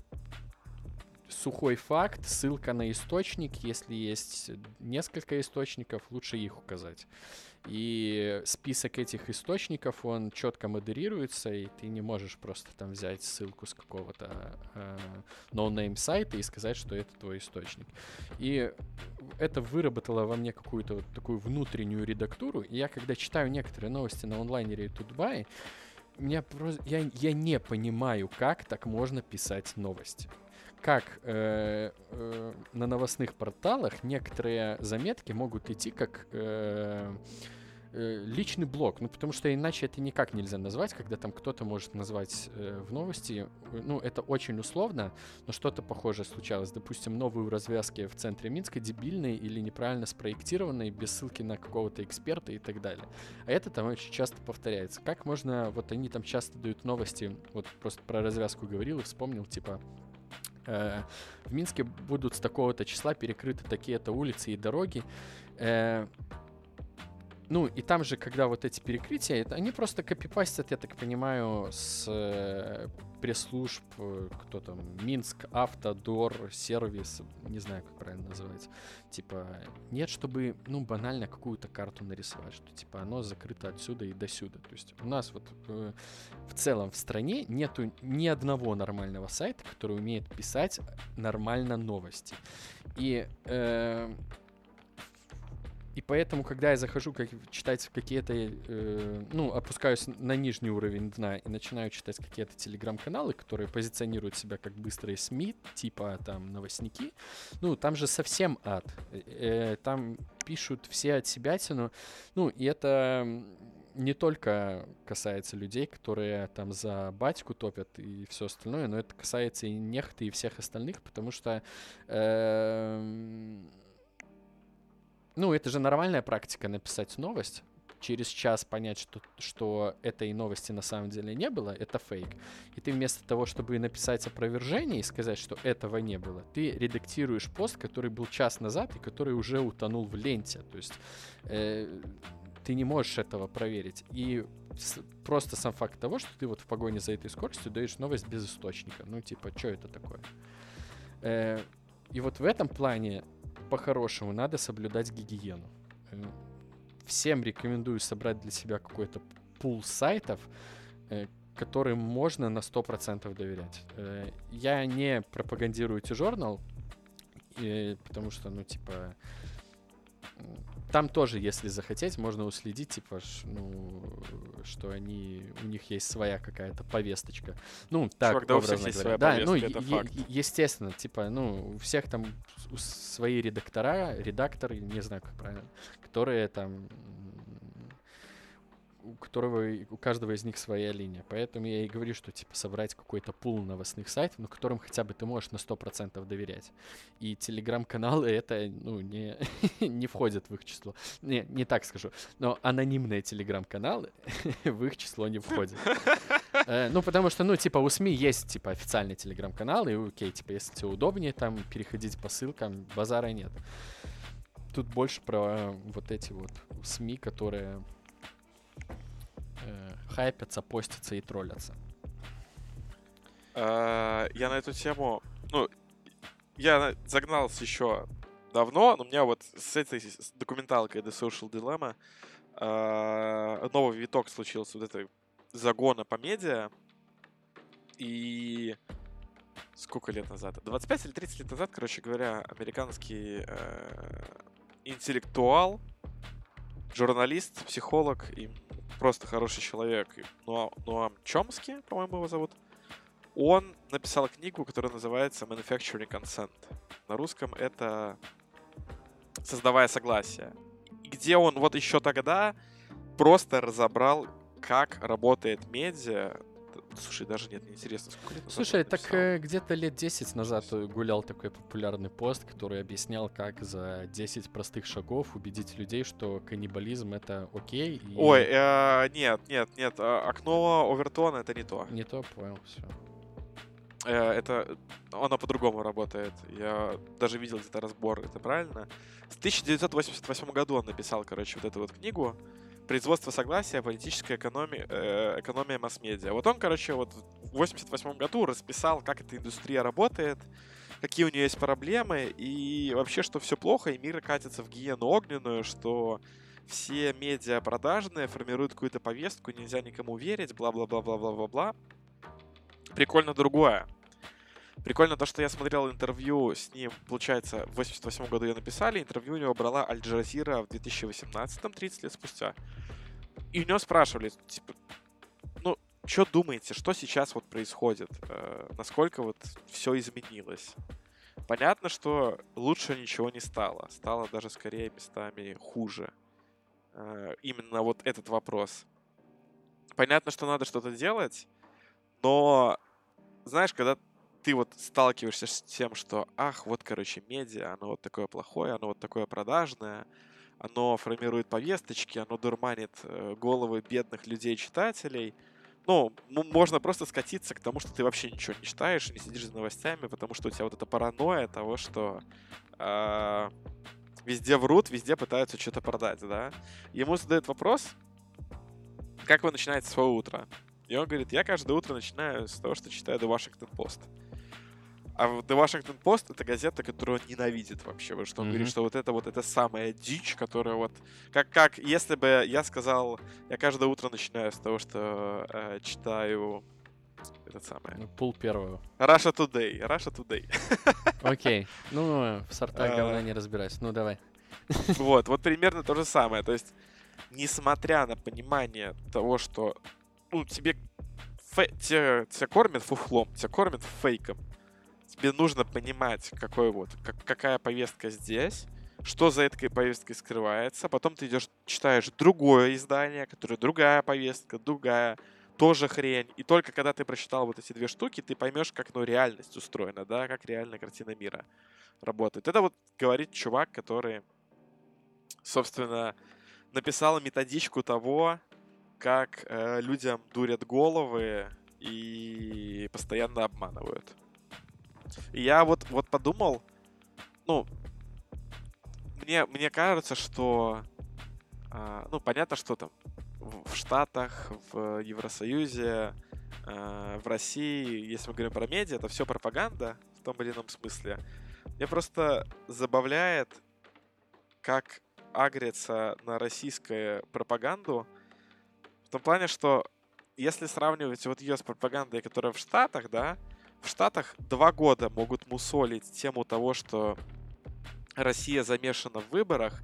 сухой факт, ссылка на источник. Если есть несколько источников, лучше их указать. И список этих источников, он четко модерируется, и ты не можешь просто там взять ссылку с какого-то э, no-name сайта и сказать, что это твой источник. И это выработало во мне какую-то вот такую внутреннюю редактуру. И я, когда читаю некоторые новости на онлайнере и Тутбай, меня просто, я, я не понимаю, как так можно писать новости. Как э, э, на новостных порталах некоторые заметки могут идти как э, э, личный блог, ну потому что иначе это никак нельзя назвать, когда там кто-то может назвать э, в новости, ну это очень условно, но что-то похожее случалось. Допустим, новые развязки в центре Минска дебильные или неправильно спроектированные, без ссылки на какого-то эксперта и так далее. А это там очень часто повторяется. Как можно, вот они там часто дают новости, вот просто про развязку говорил и вспомнил, типа, э, в Минске будут с такого-то числа перекрыты такие-то улицы и дороги. Э, ну, и там же, когда вот эти перекрытия, это, они просто копипастят, я так понимаю, с э, пресс-служб, э, кто там, Минск, Автодор, сервис, не знаю, как правильно называется. Типа, нет, чтобы, ну, банально какую-то карту нарисовать, что, типа, оно закрыто отсюда и до сюда. То есть у нас вот э, в целом в стране нету ни одного нормального сайта, который умеет писать нормально новости. И э, и поэтому, когда я захожу как, читать какие-то, э, ну, опускаюсь на нижний уровень дна и начинаю читать какие-то телеграм-каналы, которые позиционируют себя как быстрые СМИ, типа там новостники, ну, там же совсем ад. Э, там пишут все от себя тяну. Ну, и это не только касается людей, которые там за батьку топят и все остальное, но это касается и нехты, и всех остальных, потому что э, ну, это же нормальная практика написать новость, через час понять, что, что этой новости на самом деле не было, это фейк. И ты вместо того, чтобы написать опровержение и сказать, что этого не было, ты редактируешь пост, который был час назад и который уже утонул в ленте. То есть э, ты не можешь этого проверить. И с, просто сам факт того, что ты вот в погоне за этой скоростью даешь новость без источника. Ну, типа, что это такое? Э, и вот в этом плане по-хорошему надо соблюдать гигиену. Э, всем рекомендую собрать для себя какой-то пул сайтов, э, которым можно на 100% доверять. Э, я не пропагандирую T-Journal, потому что, ну, типа, там тоже, если захотеть, можно уследить, типа, ну, что они, у них есть своя какая-то повесточка. Ну, так, Чувак, да, у всех есть своя да, повестка, ну, это факт. естественно, типа, ну, у всех там свои редактора, редакторы, не знаю, как правильно, которые там у которого у каждого из них своя линия. Поэтому я и говорю, что типа собрать какой-то пул новостных сайтов, ну, которым хотя бы ты можешь на 100% доверять. И телеграм-каналы это, ну, не, не входят в их число. Не, не так скажу. Но анонимные телеграм-каналы в их число не входят. Э, Ну, потому что, ну, типа, у СМИ есть, типа, официальный телеграм-канал, и окей, типа, если тебе удобнее там переходить по ссылкам, базара нет. Тут больше про вот эти вот СМИ, которые э, хайпятся, постятся и троллятся. Э, Я на эту тему, ну, я на- загнался еще давно, но у меня вот с этой с документалкой The Social Dilemma э, новый виток случился вот этой загона по медиа. И сколько лет назад? 25 или 30 лет назад, короче говоря, американский э, интеллектуал, журналист, психолог и просто хороший человек, и Ноа- Ноам Чомски, по-моему, его зовут, он написал книгу, которая называется Manufacturing Consent. На русском это «Создавая согласие». Где он вот еще тогда просто разобрал, как работает медиа. Слушай, даже нет, неинтересно, сколько лет Слушай, так э, где-то лет 10 назад гулял такой популярный пост, который объяснял, как за 10 простых шагов убедить людей, что каннибализм это окей. и- Ой, э, нет, нет, нет, э, окно Овертона это не то. Не то, понял, все. Э, это оно по-другому работает. Я даже видел где-то разбор, это правильно. В 1988 году он написал, короче, вот эту вот книгу «Производство согласия. Политическая экономия, э, экономия масс-медиа». Вот он, короче, вот в 88 году расписал, как эта индустрия работает, какие у нее есть проблемы, и вообще, что все плохо, и мир катится в гиену огненную, что все медиа продажные формируют какую-то повестку, нельзя никому верить, бла-бла-бла-бла-бла-бла-бла. Прикольно другое. Прикольно то, что я смотрел интервью с ним, получается, в 88 году ее написали, интервью у него брала Аль Джазира в 2018, 30 лет спустя. И у него спрашивали, типа, ну, что думаете, что сейчас вот происходит? Э, насколько вот все изменилось? Понятно, что лучше ничего не стало. Стало даже скорее местами хуже. Э, именно вот этот вопрос. Понятно, что надо что-то делать, но, знаешь, когда ты вот сталкиваешься с тем, что, ах, вот, короче, медиа, оно вот такое плохое, оно вот такое продажное, оно формирует повесточки, оно дурманит э, головы бедных людей-читателей. Ну, можно просто скатиться к тому, что ты вообще ничего не читаешь, не сидишь за новостями, потому что у тебя вот эта паранойя того, что э, везде врут, везде пытаются что-то продать, да. Ему задают вопрос, как вы начинаете свое утро? И он говорит, я каждое утро начинаю с того, что читаю The Washington Post. А The Washington Post это газета, которую он ненавидит вообще. Вот что он говорит, Мгм. что вот это вот это самая дичь, которая вот... Как, как если бы я сказал, я каждое утро начинаю с того, что э, читаю этот самый... Ну, Пул первого. Russia Today. Russia Today. Окей. Ну, в сортах А. говна не разбираюсь. Ну, давай. Вот, вот примерно то же самое. То есть, несмотря на понимание того, что ну, тебе фе- тебя, тебя кормят фуфлом, тебя кормят фейком, тебе нужно понимать, какой вот, как, какая повестка здесь, что за этой повесткой скрывается. Потом ты идешь, читаешь другое издание, которое другая повестка, другая, тоже хрень. И только когда ты прочитал вот эти две штуки, ты поймешь, как ну, реальность устроена, да, как реальная картина мира работает. Это вот говорит чувак, который собственно, написал методичку того, как э, людям дурят головы и постоянно обманывают. Я вот, вот подумал, ну, мне, мне кажется, что, а, ну, понятно, что там в, Штатах, в Евросоюзе, а, в России, если мы говорим про медиа, это все пропаганда в том или ином смысле. Мне просто забавляет, как агрится на российскую пропаганду в том плане, что если сравнивать вот ее с пропагандой, которая в Штатах, да, в Штатах два года могут мусолить тему того, что Россия замешана в выборах,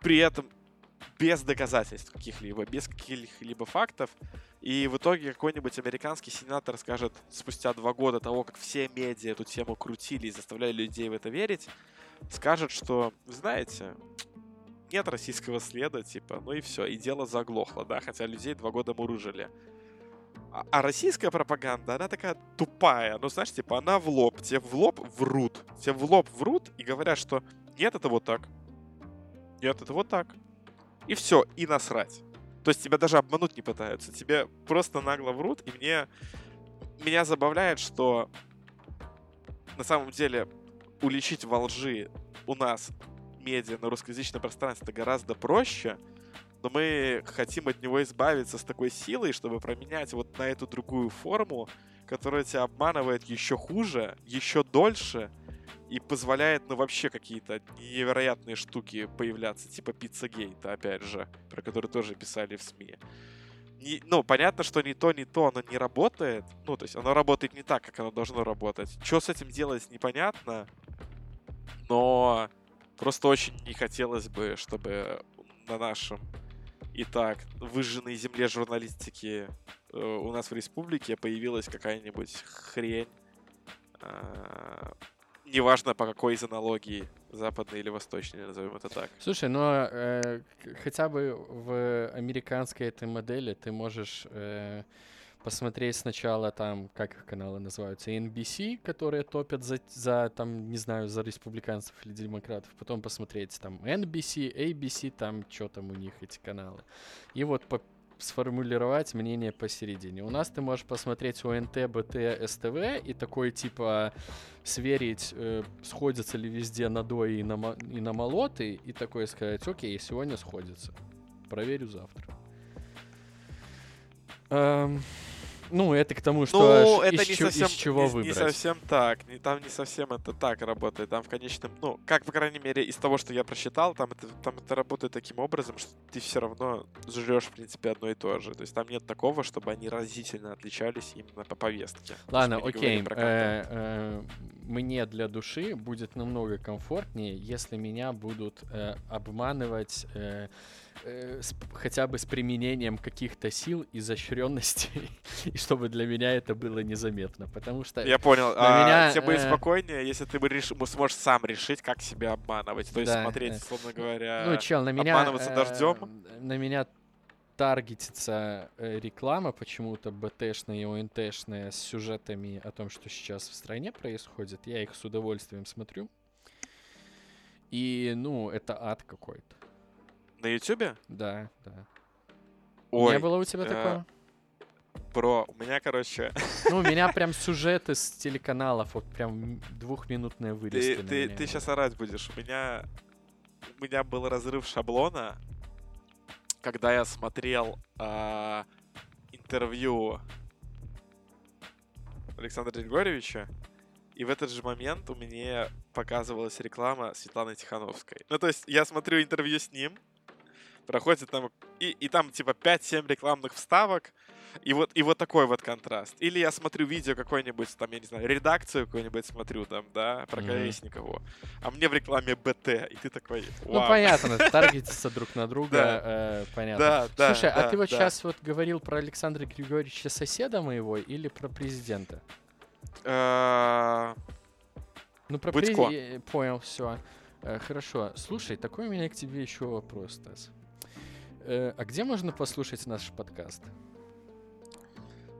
при этом без доказательств каких-либо, без каких-либо фактов. И в итоге какой-нибудь американский сенатор скажет спустя два года того, как все медиа эту тему крутили и заставляли людей в это верить, скажет, что, знаете, нет российского следа, типа, ну и все, и дело заглохло, да, хотя людей два года мурыжили. А, а российская пропаганда, она такая тупая. Ну, знаешь, типа, она в лоб. Тебе в лоб врут. Тебе в лоб врут и говорят, что нет, это вот так. Нет, это вот так. И все, и насрать. То есть тебя даже обмануть не пытаются. Тебе просто нагло врут, и мне... Меня забавляет, что на самом деле уличить во лжи у нас медиа на русскоязычном пространстве гораздо проще, но мы хотим от него избавиться с такой силой, чтобы променять вот на эту другую форму, которая тебя обманывает еще хуже, еще дольше и позволяет, ну, вообще какие-то невероятные штуки появляться, типа Пиццагейта, опять же, про который тоже писали в СМИ. Не, ну, понятно, что ни то, ни то, оно не работает. Ну, то есть оно работает не так, как оно должно работать. Что с этим делать, непонятно. Но просто очень не хотелось бы, чтобы на нашем и так выжженной земле журналистики э, у нас в республике появилась какая-нибудь хрень. Э, неважно по какой из аналогии, западной или восточной, назовем это так. Слушай, но э, хотя бы в американской этой модели ты можешь э, посмотреть сначала там, как их каналы называются, NBC, которые топят за, за там, не знаю, за республиканцев или демократов, потом посмотреть там NBC, ABC, там, что там у них эти каналы. И вот по сформулировать мнение посередине. У нас ты можешь посмотреть ОНТ, БТ, СТВ и такой типа сверить, э, сходятся ли везде на до и на, и на молоты, и такое сказать, окей, сегодня сходится. Проверю завтра. Эм, ну, это к тому, что ну, это из, не совсем, из чего не, выбрать. Не совсем так. Не, там не совсем это так работает. Там в конечном... Ну, как, по крайней мере, из того, что я просчитал, там это, там это работает таким образом, что ты все равно жрешь, в принципе, одно и то же. То есть там нет такого, чтобы они разительно отличались именно по повестке. Ладно, окей. Э, э, мне для души будет намного комфортнее, если меня будут э, обманывать э, с, хотя бы с применением каких-то сил, изощренностей, и чтобы для меня это было незаметно, потому что... Я понял. А меня, тебе будет э... спокойнее, если ты реш... сможешь сам решить, как себя обманывать, то есть да, смотреть, э... условно говоря, ну, чел, на меня, обманываться э... дождем. На меня таргетится э, реклама почему-то БТшная и ОНТшная с сюжетами о том, что сейчас в стране происходит. Я их с удовольствием смотрю. И, ну, это ад какой-то. На Ютубе? Да, да. Ой, Не было у тебя э, такого? Бро, у меня, короче... Ну, у меня прям сюжеты с телеканалов, вот прям двухминутные вырезки. Ты, ты, ты сейчас орать будешь. У меня, у меня был разрыв шаблона, когда я смотрел э, интервью Александра Григорьевича, и в этот же момент у меня показывалась реклама Светланы Тихановской. Ну, то есть я смотрю интервью с ним, проходит там, и, и там типа 5-7 рекламных вставок, и вот, и вот такой вот контраст. Или я смотрю видео какой-нибудь, там, я не знаю, редакцию какую-нибудь смотрю, там, да, про mm-hmm. А мне в рекламе БТ, и ты такой, ну, Вау. Ну, понятно, таргетятся друг на друга, э, понятно. Слушай, а ты вот сейчас вот говорил про Александра Григорьевича, соседа моего, или про президента? Э, ну, про президента... Понял, все. Э, хорошо. Слушай, такой у меня к тебе еще вопрос, Стас. Э, а где можно послушать наш подкаст?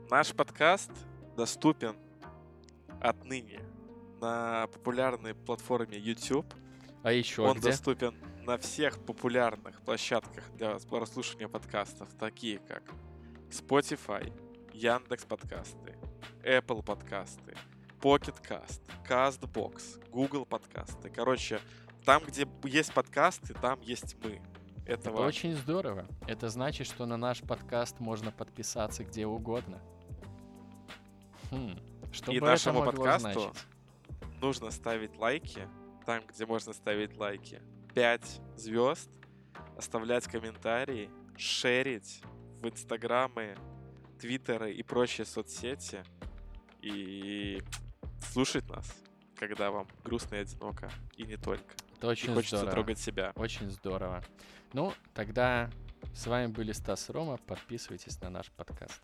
Наш подкаст доступен отныне на популярной платформе YouTube. А еще Он где? доступен на всех популярных площадках для прослушивания подкастов, такие как Spotify, Яндекс подкасты, Apple подкасты, Pocket Cast, CastBox, Google подкасты. Короче, там, где есть подкасты, там есть мы этого. Это очень здорово. Это значит, что на наш подкаст можно подписаться где угодно. Хм. Что И нашему подкасту значить? нужно ставить лайки там, где можно ставить лайки. 5 звезд, оставлять комментарии, шерить в инстаграмы, твиттеры и прочие соцсети и слушать нас, когда вам грустно и одиноко, и не только. Это очень и хочется здорово. трогать себя. Очень здорово. Ну, тогда с вами были Стас и Рома. Подписывайтесь на наш подкаст.